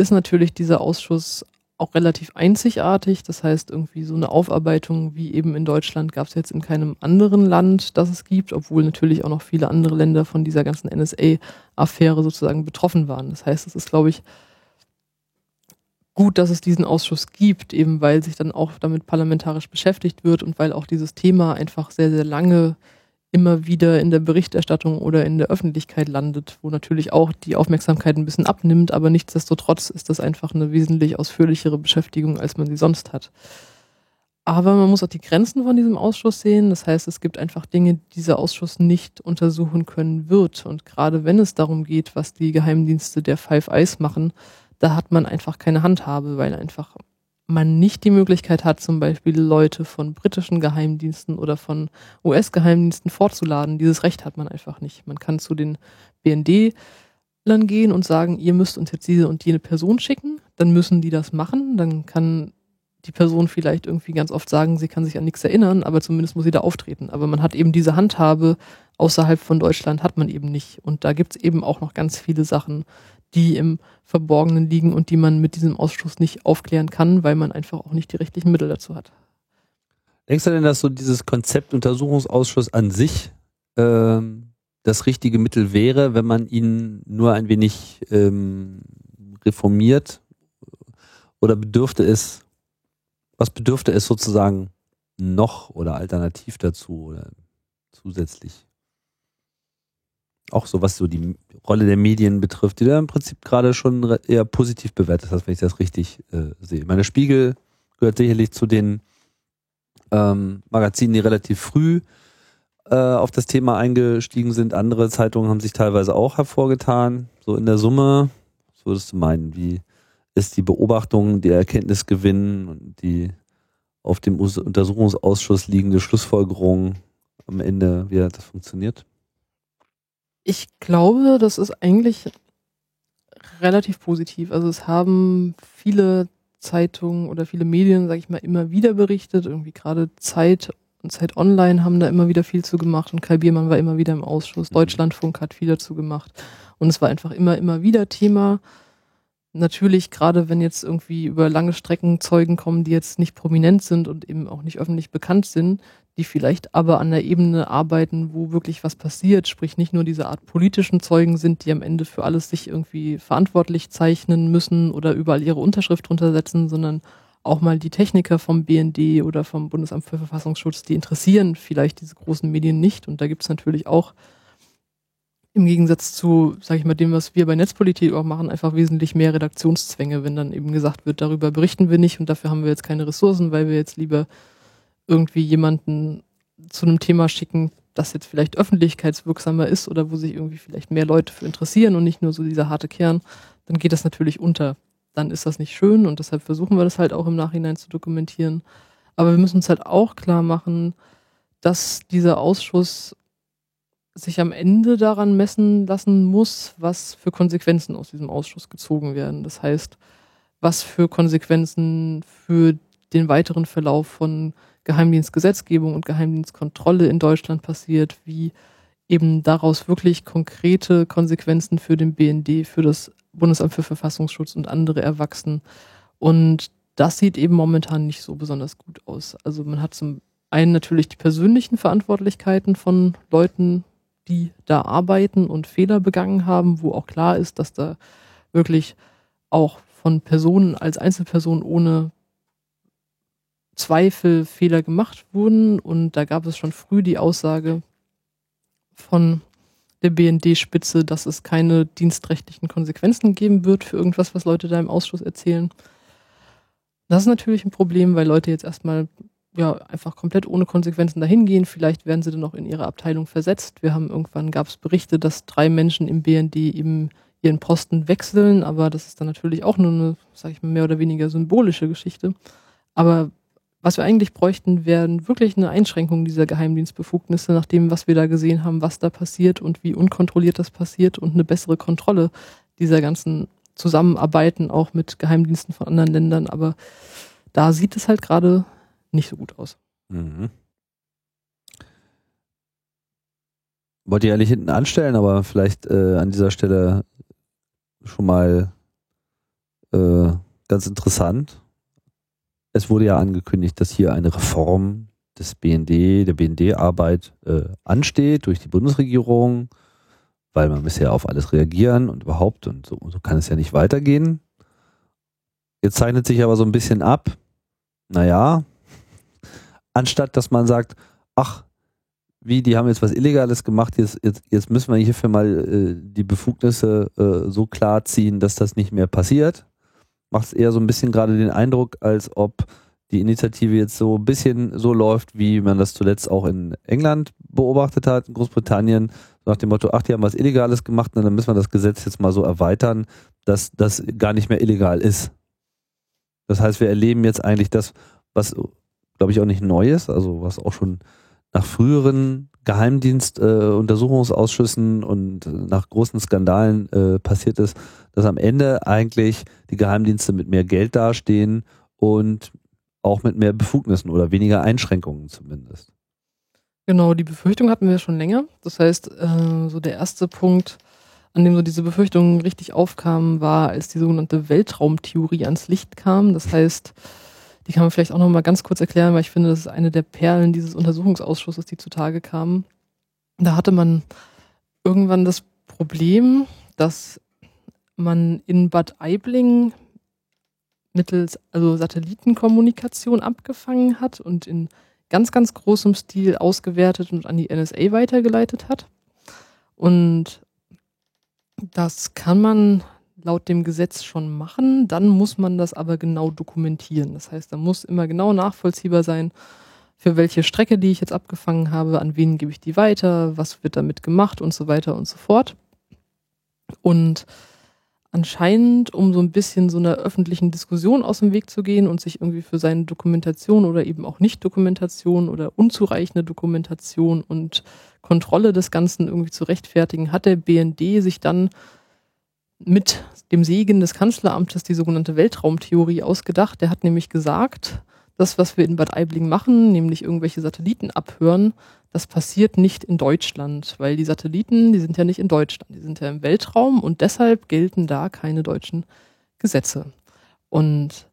ist natürlich dieser Ausschuss auch relativ einzigartig. Das heißt, irgendwie so eine Aufarbeitung wie eben in Deutschland gab es jetzt in keinem anderen Land, das es gibt, obwohl natürlich auch noch viele andere Länder von dieser ganzen NSA-Affäre sozusagen betroffen waren. Das heißt, es ist, glaube ich, gut, dass es diesen Ausschuss gibt, eben weil sich dann auch damit parlamentarisch beschäftigt wird und weil auch dieses Thema einfach sehr, sehr lange immer wieder in der Berichterstattung oder in der Öffentlichkeit landet, wo natürlich auch die Aufmerksamkeit ein bisschen abnimmt, aber nichtsdestotrotz ist das einfach eine wesentlich ausführlichere Beschäftigung, als man sie sonst hat. Aber man muss auch die Grenzen von diesem Ausschuss sehen. Das heißt, es gibt einfach Dinge, die dieser Ausschuss nicht untersuchen können wird. Und gerade wenn es darum geht, was die Geheimdienste der Five Eyes machen, da hat man einfach keine Handhabe, weil einfach man nicht die Möglichkeit hat, zum Beispiel Leute von britischen Geheimdiensten oder von US-Geheimdiensten vorzuladen. Dieses Recht hat man einfach nicht. Man kann zu den BND-Lern gehen und sagen, ihr müsst uns jetzt diese und jene Person schicken. Dann müssen die das machen. Dann kann die Person vielleicht irgendwie ganz oft sagen, sie kann sich an nichts erinnern, aber zumindest muss sie da auftreten. Aber man hat eben diese Handhabe außerhalb von Deutschland hat man eben nicht. Und da gibt es eben auch noch ganz viele Sachen, die im Verborgenen liegen und die man mit diesem Ausschuss nicht aufklären kann, weil man einfach auch nicht die rechtlichen Mittel dazu hat. Denkst du denn, dass so dieses Konzept Untersuchungsausschuss an sich ähm, das richtige Mittel wäre, wenn man ihn nur ein wenig ähm, reformiert? Oder bedürfte es, was bedürfte es sozusagen noch oder alternativ dazu oder zusätzlich? Auch so was so die Rolle der Medien betrifft, die du im Prinzip gerade schon eher positiv bewertet hast, wenn ich das richtig äh, sehe. Meine Spiegel gehört sicherlich zu den ähm, Magazinen, die relativ früh äh, auf das Thema eingestiegen sind. Andere Zeitungen haben sich teilweise auch hervorgetan. So in der Summe, was würdest du meinen, wie ist die Beobachtung, die Erkenntnisgewinn und die auf dem Untersuchungsausschuss liegende Schlussfolgerung am Ende, wie hat das funktioniert? Ich glaube, das ist eigentlich relativ positiv. Also es haben viele Zeitungen oder viele Medien, sage ich mal, immer wieder berichtet. Irgendwie gerade Zeit und Zeit Online haben da immer wieder viel zu gemacht und Kai Biermann war immer wieder im Ausschuss. Mhm. Deutschlandfunk hat viel dazu gemacht. Und es war einfach immer, immer wieder Thema. Natürlich, gerade wenn jetzt irgendwie über lange Strecken Zeugen kommen, die jetzt nicht prominent sind und eben auch nicht öffentlich bekannt sind, die vielleicht aber an der Ebene arbeiten, wo wirklich was passiert, sprich nicht nur diese Art politischen Zeugen sind, die am Ende für alles sich irgendwie verantwortlich zeichnen müssen oder überall ihre Unterschrift drunter setzen, sondern auch mal die Techniker vom BND oder vom Bundesamt für Verfassungsschutz, die interessieren vielleicht diese großen Medien nicht. Und da gibt es natürlich auch im Gegensatz zu, sage ich mal, dem, was wir bei Netzpolitik auch machen, einfach wesentlich mehr Redaktionszwänge, wenn dann eben gesagt wird, darüber berichten wir nicht und dafür haben wir jetzt keine Ressourcen, weil wir jetzt lieber irgendwie jemanden zu einem Thema schicken, das jetzt vielleicht öffentlichkeitswirksamer ist oder wo sich irgendwie vielleicht mehr Leute für interessieren und nicht nur so dieser harte Kern, dann geht das natürlich unter. Dann ist das nicht schön und deshalb versuchen wir das halt auch im Nachhinein zu dokumentieren. Aber wir müssen uns halt auch klar machen, dass dieser Ausschuss sich am Ende daran messen lassen muss, was für Konsequenzen aus diesem Ausschuss gezogen werden. Das heißt, was für Konsequenzen für den weiteren Verlauf von Geheimdienstgesetzgebung und Geheimdienstkontrolle in Deutschland passiert, wie eben daraus wirklich konkrete Konsequenzen für den BND, für das Bundesamt für Verfassungsschutz und andere erwachsen. Und das sieht eben momentan nicht so besonders gut aus. Also man hat zum einen natürlich die persönlichen Verantwortlichkeiten von Leuten, die da arbeiten und Fehler begangen haben, wo auch klar ist, dass da wirklich auch von Personen als Einzelperson ohne Zweifel Fehler gemacht wurden. Und da gab es schon früh die Aussage von der BND-Spitze, dass es keine dienstrechtlichen Konsequenzen geben wird für irgendwas, was Leute da im Ausschuss erzählen. Das ist natürlich ein Problem, weil Leute jetzt erstmal ja einfach komplett ohne Konsequenzen dahin gehen. Vielleicht werden sie dann auch in ihre Abteilung versetzt. Wir haben irgendwann gab es Berichte, dass drei Menschen im BND eben ihren Posten wechseln, aber das ist dann natürlich auch nur eine, sag ich mal, mehr oder weniger symbolische Geschichte. Aber was wir eigentlich bräuchten, wären wirklich eine Einschränkung dieser Geheimdienstbefugnisse, nach dem, was wir da gesehen haben, was da passiert und wie unkontrolliert das passiert und eine bessere Kontrolle dieser ganzen Zusammenarbeiten auch mit Geheimdiensten von anderen Ländern. Aber da sieht es halt gerade nicht so gut aus. Mhm. Wollte ich eigentlich hinten anstellen, aber vielleicht äh, an dieser Stelle schon mal äh, ganz interessant. Es wurde ja angekündigt, dass hier eine Reform des BND, der BND-Arbeit äh, ansteht durch die Bundesregierung, weil man bisher auf alles reagieren und überhaupt und so, so kann es ja nicht weitergehen. Jetzt zeichnet sich aber so ein bisschen ab, naja, anstatt dass man sagt, ach, wie, die haben jetzt was Illegales gemacht, jetzt, jetzt, jetzt müssen wir hierfür mal äh, die Befugnisse äh, so klar ziehen, dass das nicht mehr passiert. Macht es eher so ein bisschen gerade den Eindruck, als ob die Initiative jetzt so ein bisschen so läuft, wie man das zuletzt auch in England beobachtet hat, in Großbritannien, nach dem Motto, ach, die haben was Illegales gemacht, dann müssen wir das Gesetz jetzt mal so erweitern, dass das gar nicht mehr illegal ist. Das heißt, wir erleben jetzt eigentlich das, was, glaube ich, auch nicht neu ist, also was auch schon nach früheren Geheimdienstuntersuchungsausschüssen äh, und nach großen Skandalen äh, passiert ist, dass am Ende eigentlich die Geheimdienste mit mehr Geld dastehen und auch mit mehr Befugnissen oder weniger Einschränkungen zumindest. Genau, die Befürchtung hatten wir schon länger. Das heißt, äh, so der erste Punkt, an dem so diese Befürchtungen richtig aufkamen, war, als die sogenannte Weltraumtheorie ans Licht kam. Das heißt, die kann man vielleicht auch noch mal ganz kurz erklären, weil ich finde, das ist eine der Perlen dieses Untersuchungsausschusses, die zutage kamen. Da hatte man irgendwann das Problem, dass man in Bad Aibling mittels also Satellitenkommunikation abgefangen hat und in ganz, ganz großem Stil ausgewertet und an die NSA weitergeleitet hat. Und das kann man laut dem Gesetz schon machen, dann muss man das aber genau dokumentieren. Das heißt, da muss immer genau nachvollziehbar sein, für welche Strecke, die ich jetzt abgefangen habe, an wen gebe ich die weiter, was wird damit gemacht und so weiter und so fort. Und anscheinend, um so ein bisschen so einer öffentlichen Diskussion aus dem Weg zu gehen und sich irgendwie für seine Dokumentation oder eben auch Nicht-Dokumentation oder unzureichende Dokumentation und Kontrolle des Ganzen irgendwie zu rechtfertigen, hat der BND sich dann mit dem Segen des Kanzleramtes die sogenannte Weltraumtheorie ausgedacht. Der hat nämlich gesagt, das, was wir in Bad Aibling machen, nämlich irgendwelche Satelliten abhören, das passiert nicht in Deutschland, weil die Satelliten, die sind ja nicht in Deutschland, die sind ja im Weltraum und deshalb gelten da keine deutschen Gesetze. Und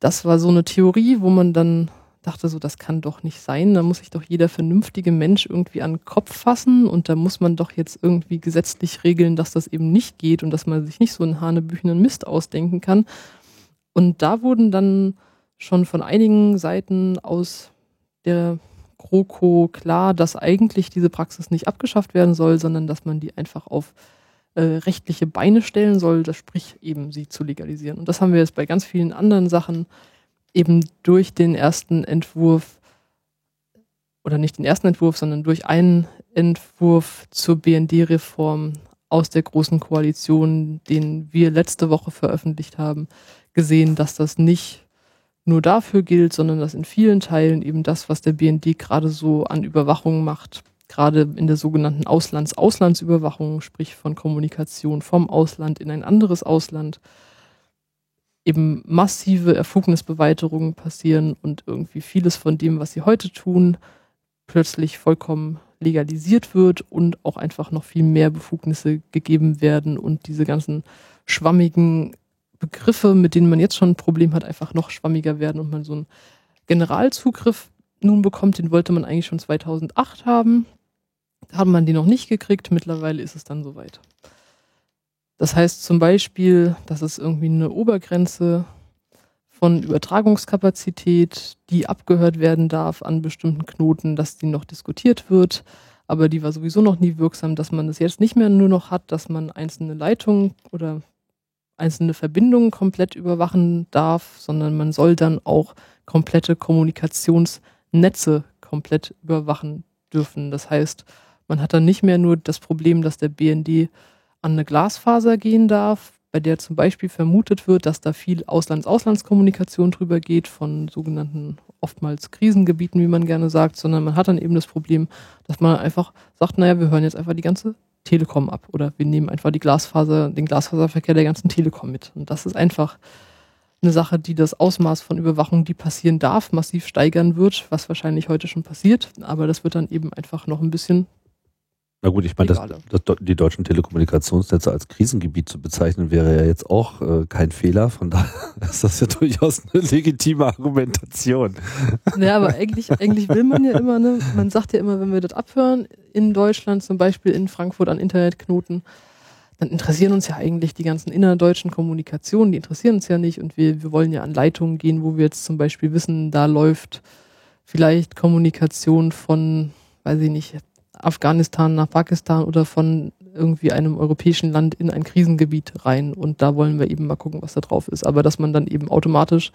das war so eine Theorie, wo man dann dachte so, das kann doch nicht sein. Da muss sich doch jeder vernünftige Mensch irgendwie an den Kopf fassen und da muss man doch jetzt irgendwie gesetzlich regeln, dass das eben nicht geht und dass man sich nicht so einen hanebüchenen Mist ausdenken kann. Und da wurden dann schon von einigen Seiten aus der GroKo klar, dass eigentlich diese Praxis nicht abgeschafft werden soll, sondern dass man die einfach auf äh, rechtliche Beine stellen soll, das sprich eben sie zu legalisieren. Und das haben wir jetzt bei ganz vielen anderen Sachen eben durch den ersten Entwurf oder nicht den ersten Entwurf, sondern durch einen Entwurf zur BND-Reform aus der Großen Koalition, den wir letzte Woche veröffentlicht haben, gesehen, dass das nicht nur dafür gilt, sondern dass in vielen Teilen eben das, was der BND gerade so an Überwachung macht, gerade in der sogenannten Auslands-Auslandsüberwachung, sprich von Kommunikation vom Ausland in ein anderes Ausland, eben massive Erfugnisbeweiterungen passieren und irgendwie vieles von dem, was sie heute tun, plötzlich vollkommen legalisiert wird und auch einfach noch viel mehr Befugnisse gegeben werden und diese ganzen schwammigen Begriffe, mit denen man jetzt schon ein Problem hat, einfach noch schwammiger werden und man so einen Generalzugriff nun bekommt, den wollte man eigentlich schon 2008 haben. Da hat man den noch nicht gekriegt, mittlerweile ist es dann soweit. Das heißt zum Beispiel, dass es irgendwie eine Obergrenze von Übertragungskapazität, die abgehört werden darf an bestimmten Knoten, dass die noch diskutiert wird. Aber die war sowieso noch nie wirksam, dass man das jetzt nicht mehr nur noch hat, dass man einzelne Leitungen oder einzelne Verbindungen komplett überwachen darf, sondern man soll dann auch komplette Kommunikationsnetze komplett überwachen dürfen. Das heißt, man hat dann nicht mehr nur das Problem, dass der BND an eine Glasfaser gehen darf, bei der zum Beispiel vermutet wird, dass da viel Auslands-Auslandskommunikation drüber geht, von sogenannten oftmals Krisengebieten, wie man gerne sagt, sondern man hat dann eben das Problem, dass man einfach sagt, naja, wir hören jetzt einfach die ganze Telekom ab oder wir nehmen einfach die Glasfaser, den Glasfaserverkehr der ganzen Telekom mit. Und das ist einfach eine Sache, die das Ausmaß von Überwachung, die passieren darf, massiv steigern wird, was wahrscheinlich heute schon passiert. Aber das wird dann eben einfach noch ein bisschen na gut, ich meine, das, das, die deutschen Telekommunikationsnetze als Krisengebiet zu bezeichnen, wäre ja jetzt auch äh, kein Fehler. Von daher ist das ja durchaus eine legitime Argumentation. Ja, aber eigentlich, eigentlich will man ja immer, ne, man sagt ja immer, wenn wir das abhören, in Deutschland, zum Beispiel in Frankfurt an Internetknoten, dann interessieren uns ja eigentlich die ganzen innerdeutschen Kommunikationen, die interessieren uns ja nicht und wir, wir wollen ja an Leitungen gehen, wo wir jetzt zum Beispiel wissen, da läuft vielleicht Kommunikation von, weiß ich nicht, Afghanistan nach Pakistan oder von irgendwie einem europäischen Land in ein Krisengebiet rein. Und da wollen wir eben mal gucken, was da drauf ist. Aber dass man dann eben automatisch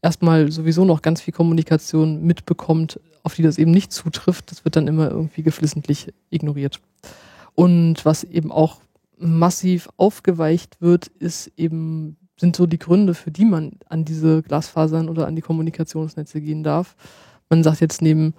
erstmal sowieso noch ganz viel Kommunikation mitbekommt, auf die das eben nicht zutrifft, das wird dann immer irgendwie geflissentlich ignoriert. Und was eben auch massiv aufgeweicht wird, ist eben, sind so die Gründe, für die man an diese Glasfasern oder an die Kommunikationsnetze gehen darf. Man sagt jetzt neben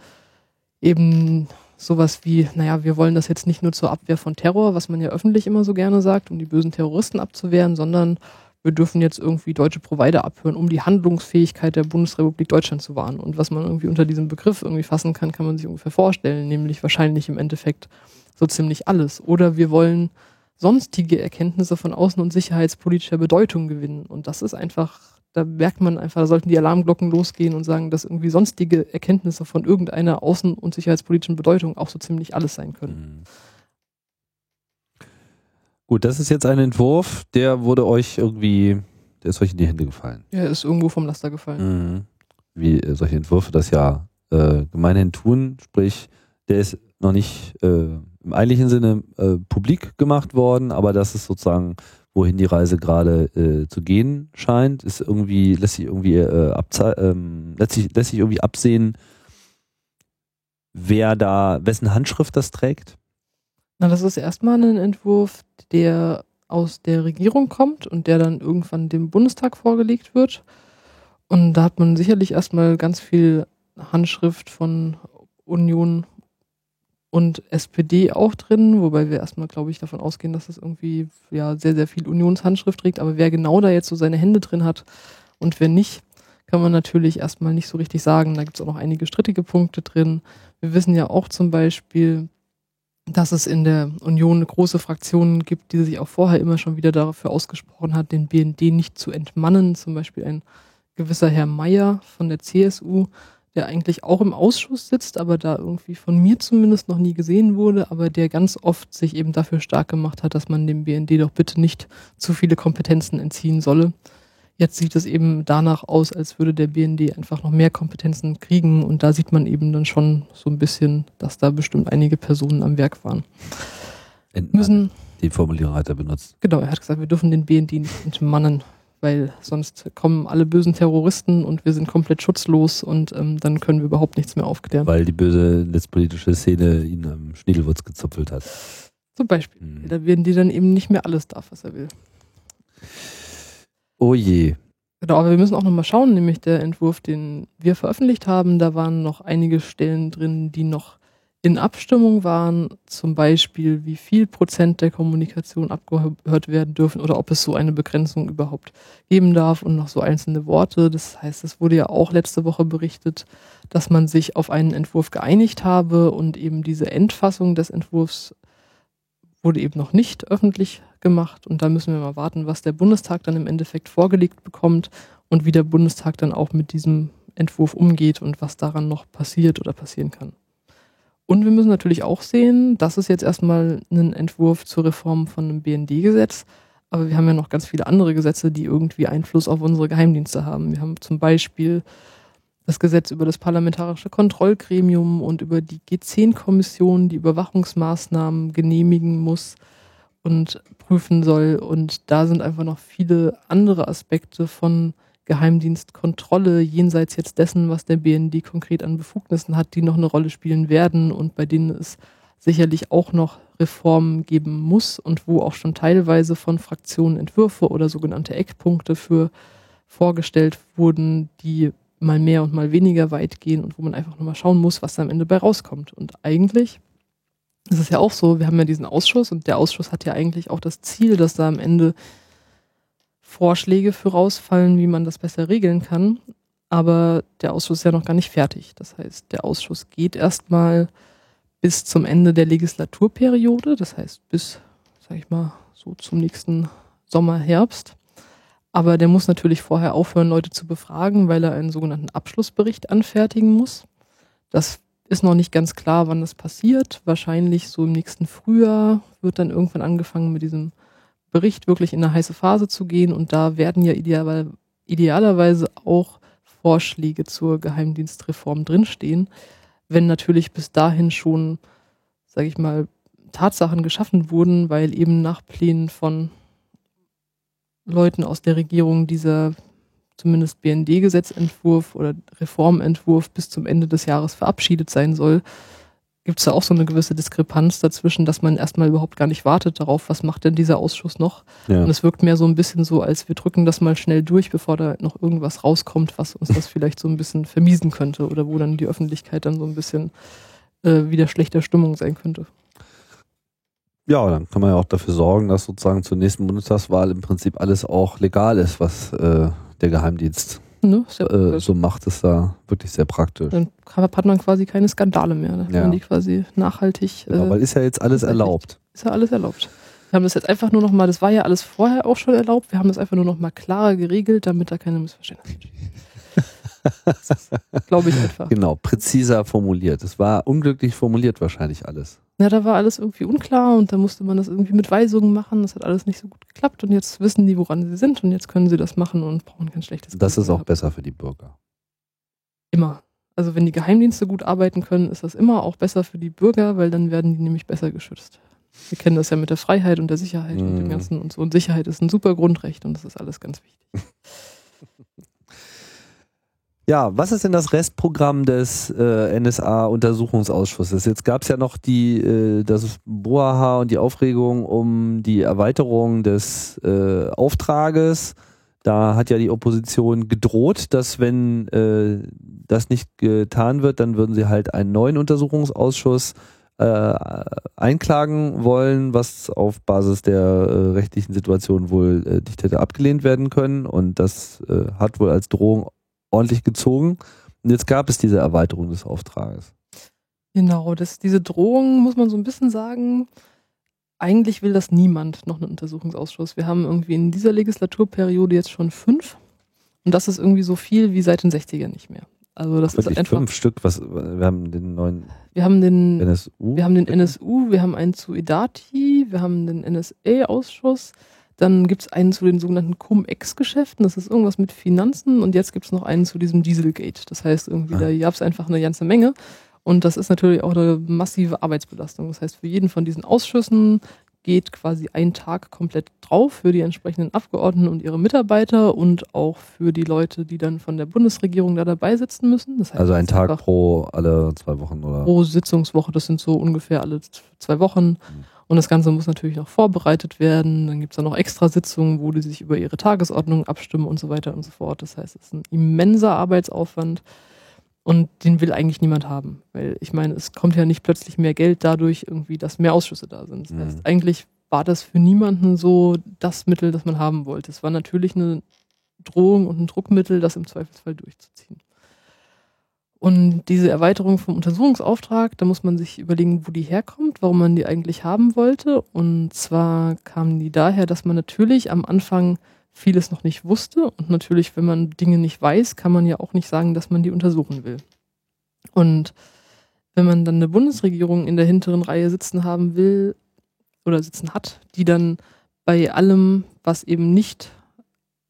eben sowas wie, naja, wir wollen das jetzt nicht nur zur Abwehr von Terror, was man ja öffentlich immer so gerne sagt, um die bösen Terroristen abzuwehren, sondern wir dürfen jetzt irgendwie deutsche Provider abhören, um die Handlungsfähigkeit der Bundesrepublik Deutschland zu wahren. Und was man irgendwie unter diesem Begriff irgendwie fassen kann, kann man sich ungefähr vorstellen, nämlich wahrscheinlich im Endeffekt so ziemlich alles. Oder wir wollen sonstige Erkenntnisse von außen- und sicherheitspolitischer Bedeutung gewinnen. Und das ist einfach da merkt man einfach, da sollten die Alarmglocken losgehen und sagen, dass irgendwie sonstige Erkenntnisse von irgendeiner außen- und sicherheitspolitischen Bedeutung auch so ziemlich alles sein können. Mhm. Gut, das ist jetzt ein Entwurf, der wurde euch irgendwie, der ist euch in die Hände gefallen. Er ist irgendwo vom Laster gefallen. Mhm. Wie äh, solche Entwürfe das ja äh, gemeinhin tun, sprich, der ist noch nicht äh, im eigentlichen Sinne äh, publik gemacht worden, aber das ist sozusagen wohin die Reise gerade äh, zu gehen scheint, ist irgendwie, lässt sich irgendwie äh, ähm, lässt, sich, lässt sich irgendwie absehen, wer da, wessen Handschrift das trägt? Na, das ist erstmal ein Entwurf, der aus der Regierung kommt und der dann irgendwann dem Bundestag vorgelegt wird. Und da hat man sicherlich erstmal ganz viel Handschrift von Union und SPD auch drin, wobei wir erstmal, glaube ich, davon ausgehen, dass das irgendwie ja sehr, sehr viel Unionshandschrift trägt. Aber wer genau da jetzt so seine Hände drin hat und wer nicht, kann man natürlich erstmal nicht so richtig sagen. Da gibt es auch noch einige strittige Punkte drin. Wir wissen ja auch zum Beispiel, dass es in der Union große Fraktion gibt, die sich auch vorher immer schon wieder dafür ausgesprochen hat, den BND nicht zu entmannen. Zum Beispiel ein gewisser Herr Mayer von der CSU, der eigentlich auch im Ausschuss sitzt, aber da irgendwie von mir zumindest noch nie gesehen wurde, aber der ganz oft sich eben dafür stark gemacht hat, dass man dem BND doch bitte nicht zu viele Kompetenzen entziehen solle. Jetzt sieht es eben danach aus, als würde der BND einfach noch mehr Kompetenzen kriegen und da sieht man eben dann schon so ein bisschen, dass da bestimmt einige Personen am Werk waren. Entmann. Müssen, die Formulierung hat er benutzt. Genau, er hat gesagt, wir dürfen den BND nicht entmannen weil sonst kommen alle bösen Terroristen und wir sind komplett schutzlos und ähm, dann können wir überhaupt nichts mehr aufklären. Weil die böse netzpolitische Szene ihn am Schniedelwurz gezupfelt hat. Zum Beispiel. Mhm. Da werden die dann eben nicht mehr alles darf, was er will. Oh je. Genau, aber wir müssen auch nochmal schauen, nämlich der Entwurf, den wir veröffentlicht haben, da waren noch einige Stellen drin, die noch in Abstimmung waren, zum Beispiel wie viel Prozent der Kommunikation abgehört werden dürfen oder ob es so eine Begrenzung überhaupt geben darf und noch so einzelne Worte. Das heißt, es wurde ja auch letzte Woche berichtet, dass man sich auf einen Entwurf geeinigt habe und eben diese Endfassung des Entwurfs wurde eben noch nicht öffentlich gemacht und da müssen wir mal warten, was der Bundestag dann im Endeffekt vorgelegt bekommt und wie der Bundestag dann auch mit diesem Entwurf umgeht und was daran noch passiert oder passieren kann. Und wir müssen natürlich auch sehen, das ist jetzt erstmal ein Entwurf zur Reform von einem BND-Gesetz. Aber wir haben ja noch ganz viele andere Gesetze, die irgendwie Einfluss auf unsere Geheimdienste haben. Wir haben zum Beispiel das Gesetz über das parlamentarische Kontrollgremium und über die G10-Kommission, die Überwachungsmaßnahmen genehmigen muss und prüfen soll. Und da sind einfach noch viele andere Aspekte von Geheimdienstkontrolle jenseits jetzt dessen, was der BND konkret an Befugnissen hat, die noch eine Rolle spielen werden und bei denen es sicherlich auch noch Reformen geben muss und wo auch schon teilweise von Fraktionen Entwürfe oder sogenannte Eckpunkte für vorgestellt wurden, die mal mehr und mal weniger weit gehen und wo man einfach nochmal schauen muss, was da am Ende bei rauskommt. Und eigentlich ist es ja auch so, wir haben ja diesen Ausschuss und der Ausschuss hat ja eigentlich auch das Ziel, dass da am Ende Vorschläge für rausfallen, wie man das besser regeln kann. Aber der Ausschuss ist ja noch gar nicht fertig. Das heißt, der Ausschuss geht erstmal bis zum Ende der Legislaturperiode, das heißt bis, sag ich mal, so zum nächsten Sommer, Herbst. Aber der muss natürlich vorher aufhören, Leute zu befragen, weil er einen sogenannten Abschlussbericht anfertigen muss. Das ist noch nicht ganz klar, wann das passiert. Wahrscheinlich so im nächsten Frühjahr wird dann irgendwann angefangen mit diesem Bericht wirklich in eine heiße Phase zu gehen. Und da werden ja ideal, idealerweise auch Vorschläge zur Geheimdienstreform drinstehen. Wenn natürlich bis dahin schon, sage ich mal, Tatsachen geschaffen wurden, weil eben nach Plänen von Leuten aus der Regierung dieser zumindest BND-Gesetzentwurf oder Reformentwurf bis zum Ende des Jahres verabschiedet sein soll, gibt es da auch so eine gewisse Diskrepanz dazwischen, dass man erstmal überhaupt gar nicht wartet darauf, was macht denn dieser Ausschuss noch. Ja. Und es wirkt mehr so ein bisschen so, als wir drücken das mal schnell durch, bevor da noch irgendwas rauskommt, was uns das vielleicht so ein bisschen vermiesen könnte oder wo dann die Öffentlichkeit dann so ein bisschen äh, wieder schlechter Stimmung sein könnte. Ja, dann kann man ja auch dafür sorgen, dass sozusagen zur nächsten Bundestagswahl im Prinzip alles auch legal ist, was äh, der Geheimdienst ne, äh, so macht, ist da wirklich sehr praktisch. Dann hat man quasi keine Skandale mehr. Da ja. man die quasi nachhaltig. Genau, äh, weil ist ja jetzt alles erlaubt. Ist ja alles erlaubt. Wir haben das jetzt einfach nur noch mal, das war ja alles vorher auch schon erlaubt, wir haben das einfach nur noch mal klarer geregelt, damit da keine Missverständnisse Glaube ich einfach. Genau, präziser formuliert. Es war unglücklich formuliert wahrscheinlich alles. Ja, da war alles irgendwie unklar und da musste man das irgendwie mit Weisungen machen. Das hat alles nicht so gut geklappt und jetzt wissen die, woran sie sind und jetzt können sie das machen und brauchen kein schlechtes Das ist auch besser für die Bürger. Immer. Also wenn die Geheimdienste gut arbeiten können, ist das immer auch besser für die Bürger, weil dann werden die nämlich besser geschützt. Wir kennen das ja mit der Freiheit und der Sicherheit mm. und dem mhm. Ganzen und so. Und Sicherheit ist ein super Grundrecht und das ist alles ganz wichtig. Ja, was ist denn das Restprogramm des äh, NSA-Untersuchungsausschusses? Jetzt gab es ja noch die, äh, das Boaha und die Aufregung um die Erweiterung des äh, Auftrages. Da hat ja die Opposition gedroht, dass wenn äh, das nicht getan wird, dann würden sie halt einen neuen Untersuchungsausschuss äh, einklagen wollen, was auf Basis der äh, rechtlichen Situation wohl nicht hätte abgelehnt werden können. Und das hat wohl als Drohung ordentlich gezogen. Und jetzt gab es diese Erweiterung des Auftrages. Genau, das, diese Drohung muss man so ein bisschen sagen, eigentlich will das niemand, noch einen Untersuchungsausschuss. Wir haben irgendwie in dieser Legislaturperiode jetzt schon fünf. Und das ist irgendwie so viel wie seit den 60ern nicht mehr. Also das Wirklich ist einfach. Fünf Stück, was wir haben den neuen wir haben den NSU. Wir haben den NSU, wir haben einen zu Edati, wir haben den NSA-Ausschuss, dann gibt es einen zu den sogenannten Cum-Ex-Geschäften, das ist irgendwas mit Finanzen und jetzt gibt es noch einen zu diesem Dieselgate. Das heißt, irgendwie, ah. da gab es einfach eine ganze Menge. Und das ist natürlich auch eine massive Arbeitsbelastung. Das heißt, für jeden von diesen Ausschüssen geht quasi ein Tag komplett drauf für die entsprechenden Abgeordneten und ihre Mitarbeiter und auch für die Leute, die dann von der Bundesregierung da dabei sitzen müssen. Das heißt, also ein Tag pro alle zwei Wochen oder? Pro Sitzungswoche, das sind so ungefähr alle zwei Wochen. Mhm. Und das Ganze muss natürlich noch vorbereitet werden. Dann gibt es da noch extra Sitzungen, wo die sich über ihre Tagesordnung abstimmen und so weiter und so fort. Das heißt, es ist ein immenser Arbeitsaufwand und den will eigentlich niemand haben. Weil ich meine, es kommt ja nicht plötzlich mehr Geld dadurch, irgendwie, dass mehr Ausschüsse da sind. Das heißt, mhm. eigentlich war das für niemanden so das Mittel, das man haben wollte. Es war natürlich eine Drohung und ein Druckmittel, das im Zweifelsfall durchzuziehen. Und diese Erweiterung vom Untersuchungsauftrag, da muss man sich überlegen, wo die herkommt, warum man die eigentlich haben wollte. Und zwar kamen die daher, dass man natürlich am Anfang vieles noch nicht wusste. Und natürlich, wenn man Dinge nicht weiß, kann man ja auch nicht sagen, dass man die untersuchen will. Und wenn man dann eine Bundesregierung in der hinteren Reihe sitzen haben will oder sitzen hat, die dann bei allem, was eben nicht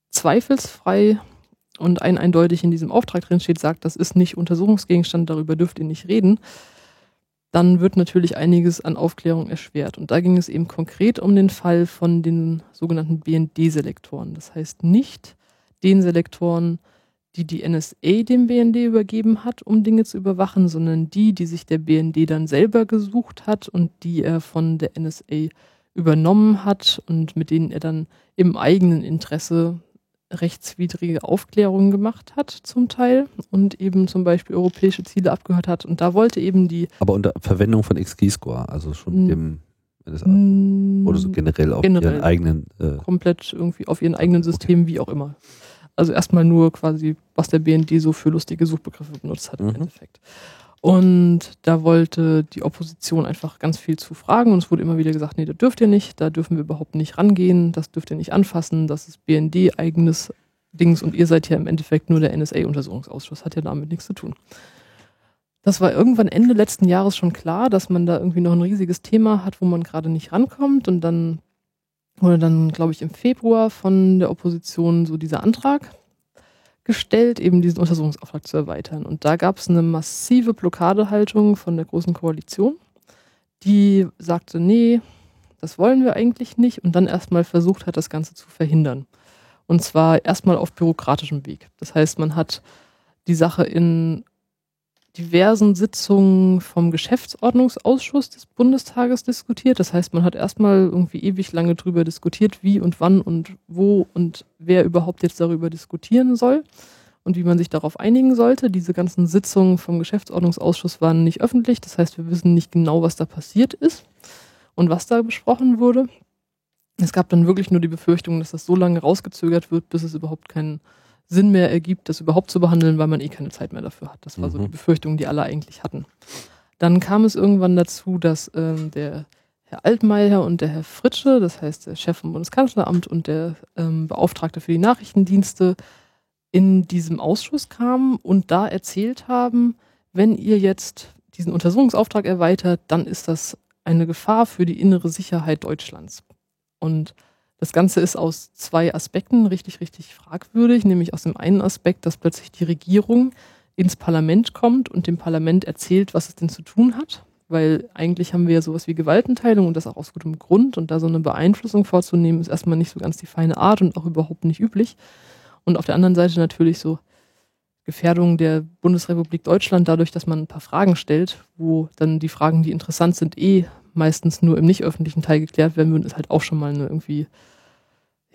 zweifelsfrei und ein eindeutig in diesem Auftrag drin steht, sagt, das ist nicht Untersuchungsgegenstand, darüber dürft ihr nicht reden, dann wird natürlich einiges an Aufklärung erschwert. Und da ging es eben konkret um den Fall von den sogenannten BND-Selektoren. Das heißt nicht den Selektoren, die die NSA dem BND übergeben hat, um Dinge zu überwachen, sondern die, die sich der BND dann selber gesucht hat und die er von der NSA übernommen hat und mit denen er dann im eigenen Interesse rechtswidrige Aufklärungen gemacht hat, zum Teil, und eben zum Beispiel europäische Ziele abgehört hat. Und da wollte eben die. Aber unter Verwendung von XKey-Score, also schon dem. Oder so generell auf generell, ihren eigenen. Äh, komplett irgendwie auf ihren eigenen Systemen, okay. wie auch immer. Also erstmal nur quasi, was der BND so für lustige Suchbegriffe benutzt hat im mhm. Endeffekt. Und da wollte die Opposition einfach ganz viel zu fragen und es wurde immer wieder gesagt, nee, da dürft ihr nicht, da dürfen wir überhaupt nicht rangehen, das dürft ihr nicht anfassen, das ist BND eigenes Dings und ihr seid ja im Endeffekt nur der NSA-Untersuchungsausschuss, hat ja damit nichts zu tun. Das war irgendwann Ende letzten Jahres schon klar, dass man da irgendwie noch ein riesiges Thema hat, wo man gerade nicht rankommt und dann wurde dann, glaube ich, im Februar von der Opposition so dieser Antrag gestellt, eben diesen Untersuchungsauftrag zu erweitern. Und da gab es eine massive Blockadehaltung von der Großen Koalition, die sagte, nee, das wollen wir eigentlich nicht und dann erstmal versucht hat, das Ganze zu verhindern. Und zwar erstmal auf bürokratischem Weg. Das heißt, man hat die Sache in diversen Sitzungen vom Geschäftsordnungsausschuss des Bundestages diskutiert. Das heißt, man hat erstmal irgendwie ewig lange drüber diskutiert, wie und wann und wo und wer überhaupt jetzt darüber diskutieren soll und wie man sich darauf einigen sollte. Diese ganzen Sitzungen vom Geschäftsordnungsausschuss waren nicht öffentlich. Das heißt, wir wissen nicht genau, was da passiert ist und was da besprochen wurde. Es gab dann wirklich nur die Befürchtung, dass das so lange rausgezögert wird, bis es überhaupt keinen Sinn mehr ergibt, das überhaupt zu behandeln, weil man eh keine Zeit mehr dafür hat. Das war mhm. so die Befürchtung, die alle eigentlich hatten. Dann kam es irgendwann dazu, dass ähm, der Herr Altmaier und der Herr Fritsche, das heißt der Chef vom Bundeskanzleramt und der ähm, Beauftragte für die Nachrichtendienste, in diesem Ausschuss kamen und da erzählt haben, wenn ihr jetzt diesen Untersuchungsauftrag erweitert, dann ist das eine Gefahr für die innere Sicherheit Deutschlands. Und das Ganze ist aus zwei Aspekten richtig, richtig fragwürdig, nämlich aus dem einen Aspekt, dass plötzlich die Regierung ins Parlament kommt und dem Parlament erzählt, was es denn zu tun hat. Weil eigentlich haben wir ja sowas wie Gewaltenteilung und das auch aus gutem Grund. Und da so eine Beeinflussung vorzunehmen, ist erstmal nicht so ganz die feine Art und auch überhaupt nicht üblich. Und auf der anderen Seite natürlich so Gefährdung der Bundesrepublik Deutschland dadurch, dass man ein paar Fragen stellt, wo dann die Fragen, die interessant sind, eh meistens nur im nicht öffentlichen Teil geklärt werden würden, ist halt auch schon mal eine irgendwie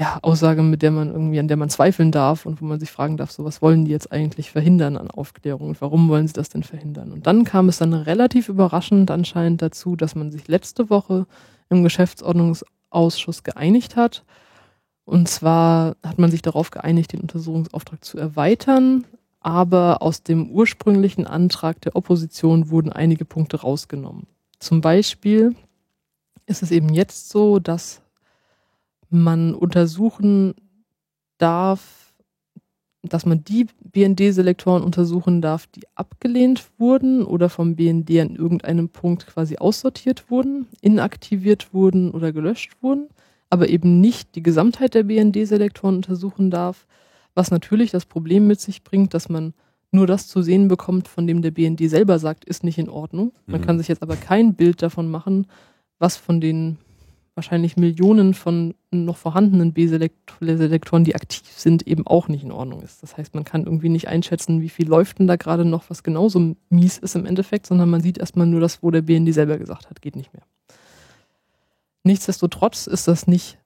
ja, Aussage, mit der man irgendwie, an der man zweifeln darf und wo man sich fragen darf, so was wollen die jetzt eigentlich verhindern an Aufklärung und warum wollen sie das denn verhindern? Und dann kam es dann relativ überraschend anscheinend dazu, dass man sich letzte Woche im Geschäftsordnungsausschuss geeinigt hat. Und zwar hat man sich darauf geeinigt, den Untersuchungsauftrag zu erweitern, aber aus dem ursprünglichen Antrag der Opposition wurden einige Punkte rausgenommen. Zum Beispiel ist es eben jetzt so, dass man untersuchen darf, dass man die BND-Selektoren untersuchen darf, die abgelehnt wurden oder vom BND an irgendeinem Punkt quasi aussortiert wurden, inaktiviert wurden oder gelöscht wurden, aber eben nicht die Gesamtheit der BND-Selektoren untersuchen darf, was natürlich das Problem mit sich bringt, dass man nur das zu sehen bekommt, von dem der BND selber sagt, ist nicht in Ordnung. Man mhm. kann sich jetzt aber kein Bild davon machen, was von den wahrscheinlich Millionen von noch vorhandenen B-Selektoren, die aktiv sind, eben auch nicht in Ordnung ist. Das heißt, man kann irgendwie nicht einschätzen, wie viel läuft denn da gerade noch, was genauso mies ist im Endeffekt, sondern man sieht erstmal nur das, wo der BND selber gesagt hat, geht nicht mehr. Nichtsdestotrotz ist das nicht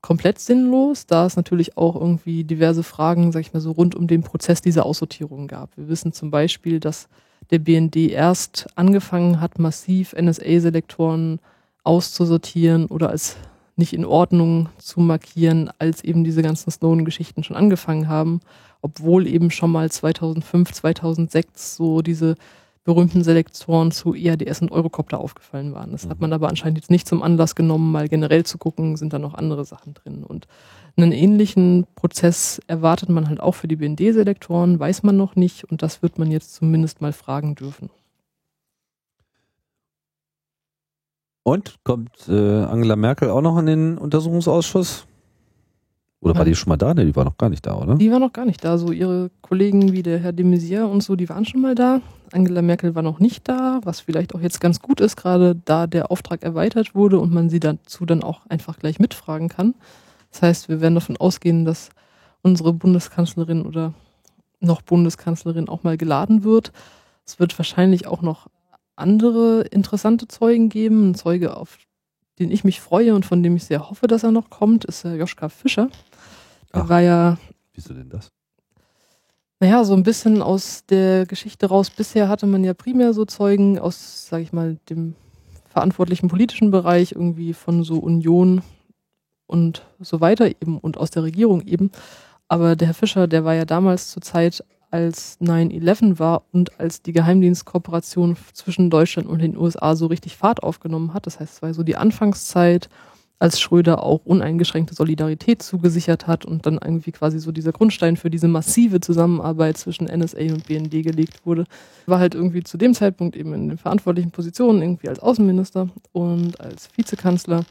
komplett sinnlos, da es natürlich auch irgendwie diverse Fragen, sag ich mal so, rund um den Prozess dieser Aussortierung gab. Wir wissen zum Beispiel, dass der BND erst angefangen hat, massiv NSA-Selektoren auszusortieren oder als nicht in Ordnung zu markieren, als eben diese ganzen Snowden-Geschichten schon angefangen haben, obwohl eben schon mal 2005, 2006 so diese berühmten Selektoren zu EADS und Eurocopter aufgefallen waren. Das hat mhm. man aber anscheinend jetzt nicht zum Anlass genommen, mal generell zu gucken, sind da noch andere Sachen drin. Und einen ähnlichen Prozess erwartet man halt auch für die BND-Selektoren, weiß man noch nicht und das wird man jetzt zumindest mal fragen dürfen. Und kommt äh, Angela Merkel auch noch in den Untersuchungsausschuss? Oder war die schon mal da? Ne, die war noch gar nicht da, oder? Die war noch gar nicht da. So ihre Kollegen wie der Herr de Maizière und so, die waren schon mal da. Angela Merkel war noch nicht da, was vielleicht auch jetzt ganz gut ist, gerade da der Auftrag erweitert wurde und man sie dazu dann auch einfach gleich mitfragen kann. Das heißt, wir werden davon ausgehen, dass unsere Bundeskanzlerin oder noch Bundeskanzlerin auch mal geladen wird. Es wird wahrscheinlich auch noch andere interessante Zeugen geben. Ein Zeuge, auf den ich mich freue und von dem ich sehr hoffe, dass er noch kommt, ist der Joschka Fischer. Der Ach. war ja Wieso denn das? naja, so ein bisschen aus der Geschichte raus. Bisher hatte man ja primär so Zeugen aus, sage ich mal, dem verantwortlichen politischen Bereich, irgendwie von so Union und so weiter eben und aus der Regierung eben. Aber der Herr Fischer, der war ja damals zur Zeit, als 9-11 war und als die Geheimdienstkooperation zwischen Deutschland und den USA so richtig Fahrt aufgenommen hat. Das heißt, es war so die Anfangszeit, als Schröder auch uneingeschränkte Solidarität zugesichert hat und dann irgendwie quasi so dieser Grundstein für diese massive Zusammenarbeit zwischen NSA und BND gelegt wurde. War halt irgendwie zu dem Zeitpunkt eben in den verantwortlichen Positionen, irgendwie als Außenminister und als Vizekanzler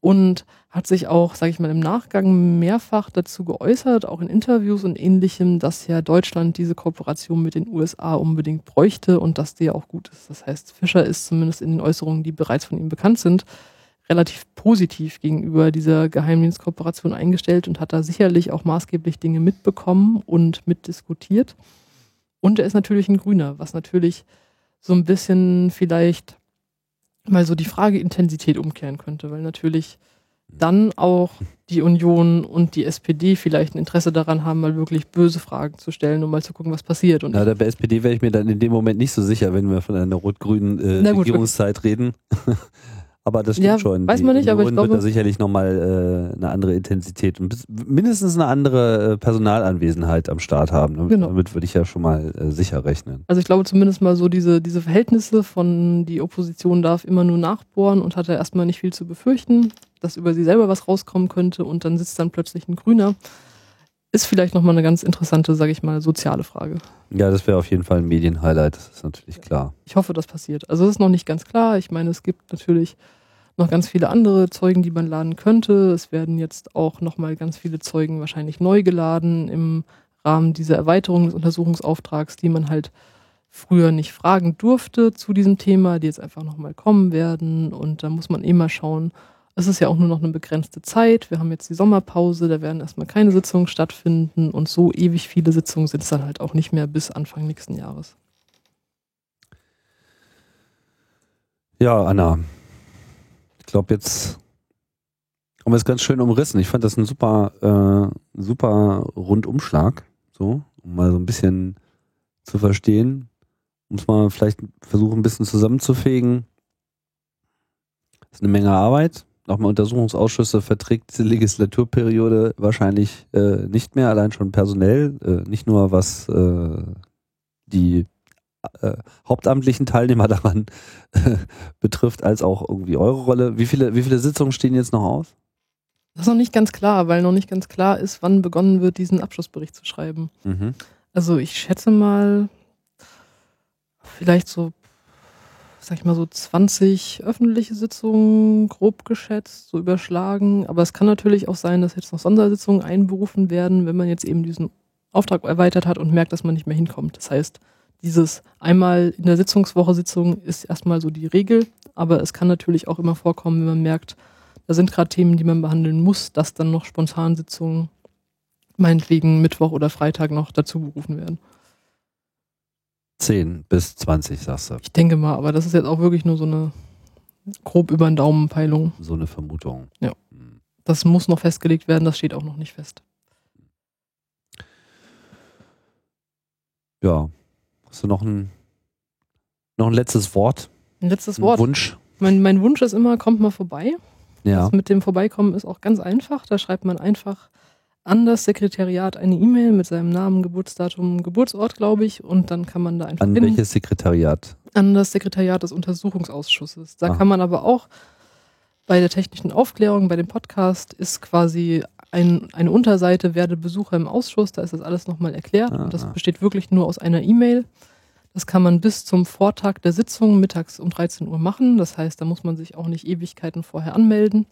und hat sich auch, sage ich mal, im Nachgang mehrfach dazu geäußert, auch in Interviews und ähnlichem, dass ja Deutschland diese Kooperation mit den USA unbedingt bräuchte und dass die ja auch gut ist. Das heißt, Fischer ist zumindest in den Äußerungen, die bereits von ihm bekannt sind, relativ positiv gegenüber dieser Geheimdienstkooperation eingestellt und hat da sicherlich auch maßgeblich Dinge mitbekommen und mitdiskutiert. Und er ist natürlich ein Grüner, was natürlich so ein bisschen vielleicht mal so die Frage Intensität umkehren könnte, weil natürlich dann auch die Union und die SPD vielleicht ein Interesse daran haben, mal wirklich böse Fragen zu stellen, um mal zu gucken, was passiert. Und Na, der SPD wäre ich mir dann in dem Moment nicht so sicher, wenn wir von einer rot-grünen äh, Regierungszeit reden. aber das stimmt Ja, schon. weiß man nicht, aber ich Union wird glaube- da sicherlich nochmal äh, eine andere Intensität und mindestens eine andere äh, Personalanwesenheit am Start haben. Ne? Genau. Damit würde ich ja schon mal äh, sicher rechnen. Also ich glaube zumindest mal so diese, diese Verhältnisse von die Opposition darf immer nur nachbohren und hat da erstmal nicht viel zu befürchten, dass über sie selber was rauskommen könnte und dann sitzt dann plötzlich ein Grüner. Ist vielleicht nochmal eine ganz interessante, sage ich mal, soziale Frage. Ja, das wäre auf jeden Fall ein Medienhighlight, das ist natürlich klar. Ich hoffe, das passiert. Also es ist noch nicht ganz klar. Ich meine, es gibt natürlich noch ganz viele andere Zeugen, die man laden könnte. Es werden jetzt auch nochmal ganz viele Zeugen wahrscheinlich neu geladen im Rahmen dieser Erweiterung des Untersuchungsauftrags, die man halt früher nicht fragen durfte zu diesem Thema, die jetzt einfach nochmal kommen werden. Und da muss man eh mal schauen. Es ist ja auch nur noch eine begrenzte Zeit. Wir haben jetzt die Sommerpause, da werden erstmal keine Sitzungen stattfinden und so ewig viele Sitzungen sind es dann halt auch nicht mehr bis Anfang nächsten Jahres. Ja, Anna. Ich glaube, jetzt haben wir es ganz schön umrissen. Ich fand das ein super, äh, super Rundumschlag, so, um mal so ein bisschen zu verstehen. Muss man vielleicht versuchen, ein bisschen zusammenzufegen. Das ist eine Menge Arbeit. Nochmal Untersuchungsausschüsse verträgt diese Legislaturperiode wahrscheinlich äh, nicht mehr, allein schon personell. Äh, nicht nur was äh, die äh, hauptamtlichen Teilnehmer daran betrifft, als auch irgendwie eure Rolle. Wie viele, wie viele Sitzungen stehen jetzt noch aus? Das ist noch nicht ganz klar, weil noch nicht ganz klar ist, wann begonnen wird, diesen Abschlussbericht zu schreiben. Mhm. Also ich schätze mal, vielleicht so, sag ich mal so 20 öffentliche Sitzungen grob geschätzt, so überschlagen. Aber es kann natürlich auch sein, dass jetzt noch Sondersitzungen einberufen werden, wenn man jetzt eben diesen Auftrag erweitert hat und merkt, dass man nicht mehr hinkommt. Das heißt, dieses einmal in der Sitzungswoche Sitzung ist erstmal so die Regel, aber es kann natürlich auch immer vorkommen, wenn man merkt, da sind gerade Themen, die man behandeln muss, dass dann noch spontan Sitzungen meinetwegen Mittwoch oder Freitag noch dazu berufen werden. 10 bis 20, sagst du. Ich denke mal, aber das ist jetzt auch wirklich nur so eine grob über den Daumen Peilung. So eine Vermutung. Ja. Mhm. Das muss noch festgelegt werden, das steht auch noch nicht fest. Ja. Hast du noch ein, noch ein letztes Wort? Ein letztes Ein Wort. Wunsch? Mein, mein Wunsch ist immer, kommt mal vorbei. Ja. Das mit dem Vorbeikommen ist auch ganz einfach. Da schreibt man einfach an das Sekretariat eine E-Mail mit seinem Namen, Geburtsdatum, Geburtsort, glaube ich, und dann kann man da einfach An hin. welches Sekretariat? an das Sekretariat des Untersuchungsausschusses. Da Ah. kann man aber auch bei der technischen Aufklärung, bei dem Podcast, ist quasi ein, eine Unterseite, werde Besucher im Ausschuss, da ist das alles nochmal erklärt. Ah, und das besteht wirklich nur aus einer E-Mail. Das kann man bis zum Vortag der Sitzung mittags um 13 Uhr machen. Das heißt, da muss man sich auch nicht Ewigkeiten vorher anmelden.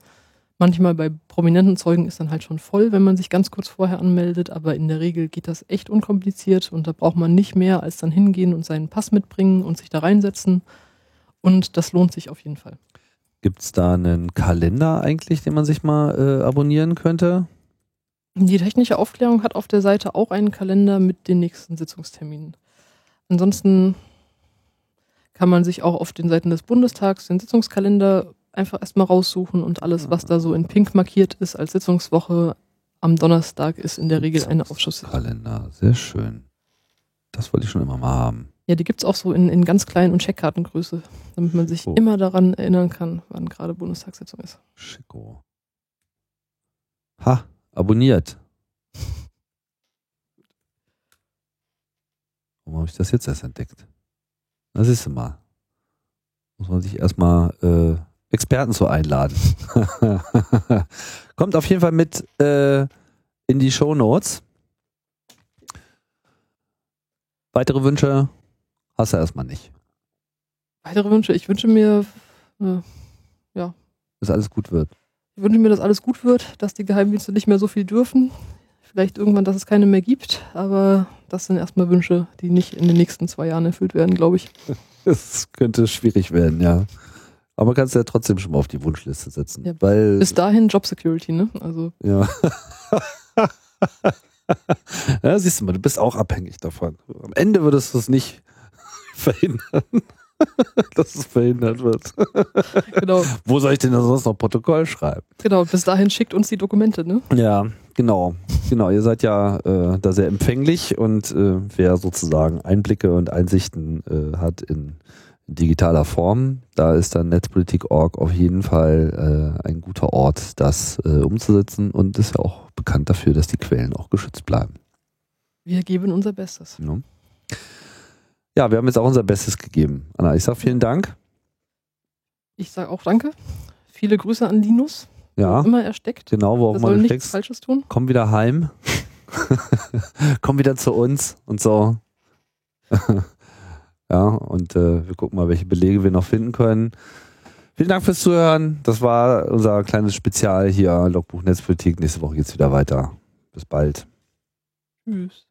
Manchmal bei prominenten Zeugen ist dann halt schon voll, wenn man sich ganz kurz vorher anmeldet, aber in der Regel geht das echt unkompliziert und da braucht man nicht mehr als dann hingehen und seinen Pass mitbringen und sich da reinsetzen. Und das lohnt sich auf jeden Fall. Gibt es da einen Kalender eigentlich, den man sich mal äh, abonnieren könnte? Die technische Aufklärung hat auf der Seite auch einen Kalender mit den nächsten Sitzungsterminen. Ansonsten kann man sich auch auf den Seiten des Bundestags den Sitzungskalender einfach erstmal raussuchen und alles, was da so in pink markiert ist als Sitzungswoche am Donnerstag, ist in der Regel eine Ausschusssitzung. Kalender, sehr schön. Das wollte ich schon immer mal haben. Ja, die gibt's auch so in, in ganz kleinen und Checkkartengröße, damit man sich Oh. immer daran erinnern kann, wann gerade Bundestagssitzung ist. Schicko. Ha, abonniert. Warum habe ich das jetzt erst entdeckt? Na, siehst du mal. Muss man sich erstmal äh, Experten zu einladen. Kommt auf jeden Fall mit äh, in die Show Notes. Weitere Wünsche hast du erstmal nicht. Weitere Wünsche? Ich wünsche mir, äh, Dass alles gut wird. ich wünsche mir, dass alles gut wird, dass die Geheimdienste nicht mehr so viel dürfen. Vielleicht irgendwann, dass es keine mehr gibt, aber das sind erstmal Wünsche, die nicht in den nächsten zwei Jahren erfüllt werden, glaube ich. Es könnte schwierig werden, ja. Aber kannst du ja trotzdem schon mal auf die Wunschliste setzen. Ja, weil, Bis dahin Job Security, ne? Also ja. ja, siehst du mal, du bist auch abhängig davon. Am Ende würdest du es nicht verhindern, dass es verhindert wird. genau, Wo soll ich denn sonst noch Protokoll schreiben? genau. Bis dahin schickt uns die Dokumente, ne? Ja, genau. Genau, ihr seid ja äh, da sehr empfänglich und äh, wer sozusagen Einblicke und Einsichten äh, hat in digitaler Form, da ist dann Netzpolitik.org auf jeden Fall äh, ein guter Ort, das äh, umzusetzen und ist ja auch bekannt dafür, dass die Quellen auch geschützt bleiben. Wir geben unser Bestes. Ne? Ja, wir haben jetzt auch unser Bestes gegeben. Anna, ich sag vielen Dank. Ich sage auch Danke. Viele Grüße an Linus. Ja, Immer er steckt. genau, wo auch immer nichts steckst. Falsches tun. Komm wieder heim. Komm wieder zu uns und so. ja, und äh, wir gucken mal, welche Belege wir noch finden können. Vielen Dank fürs Zuhören. Das war unser kleines Spezial hier, Logbuch Netzpolitik. Nächste Woche geht's wieder weiter. Bis bald. Tschüss.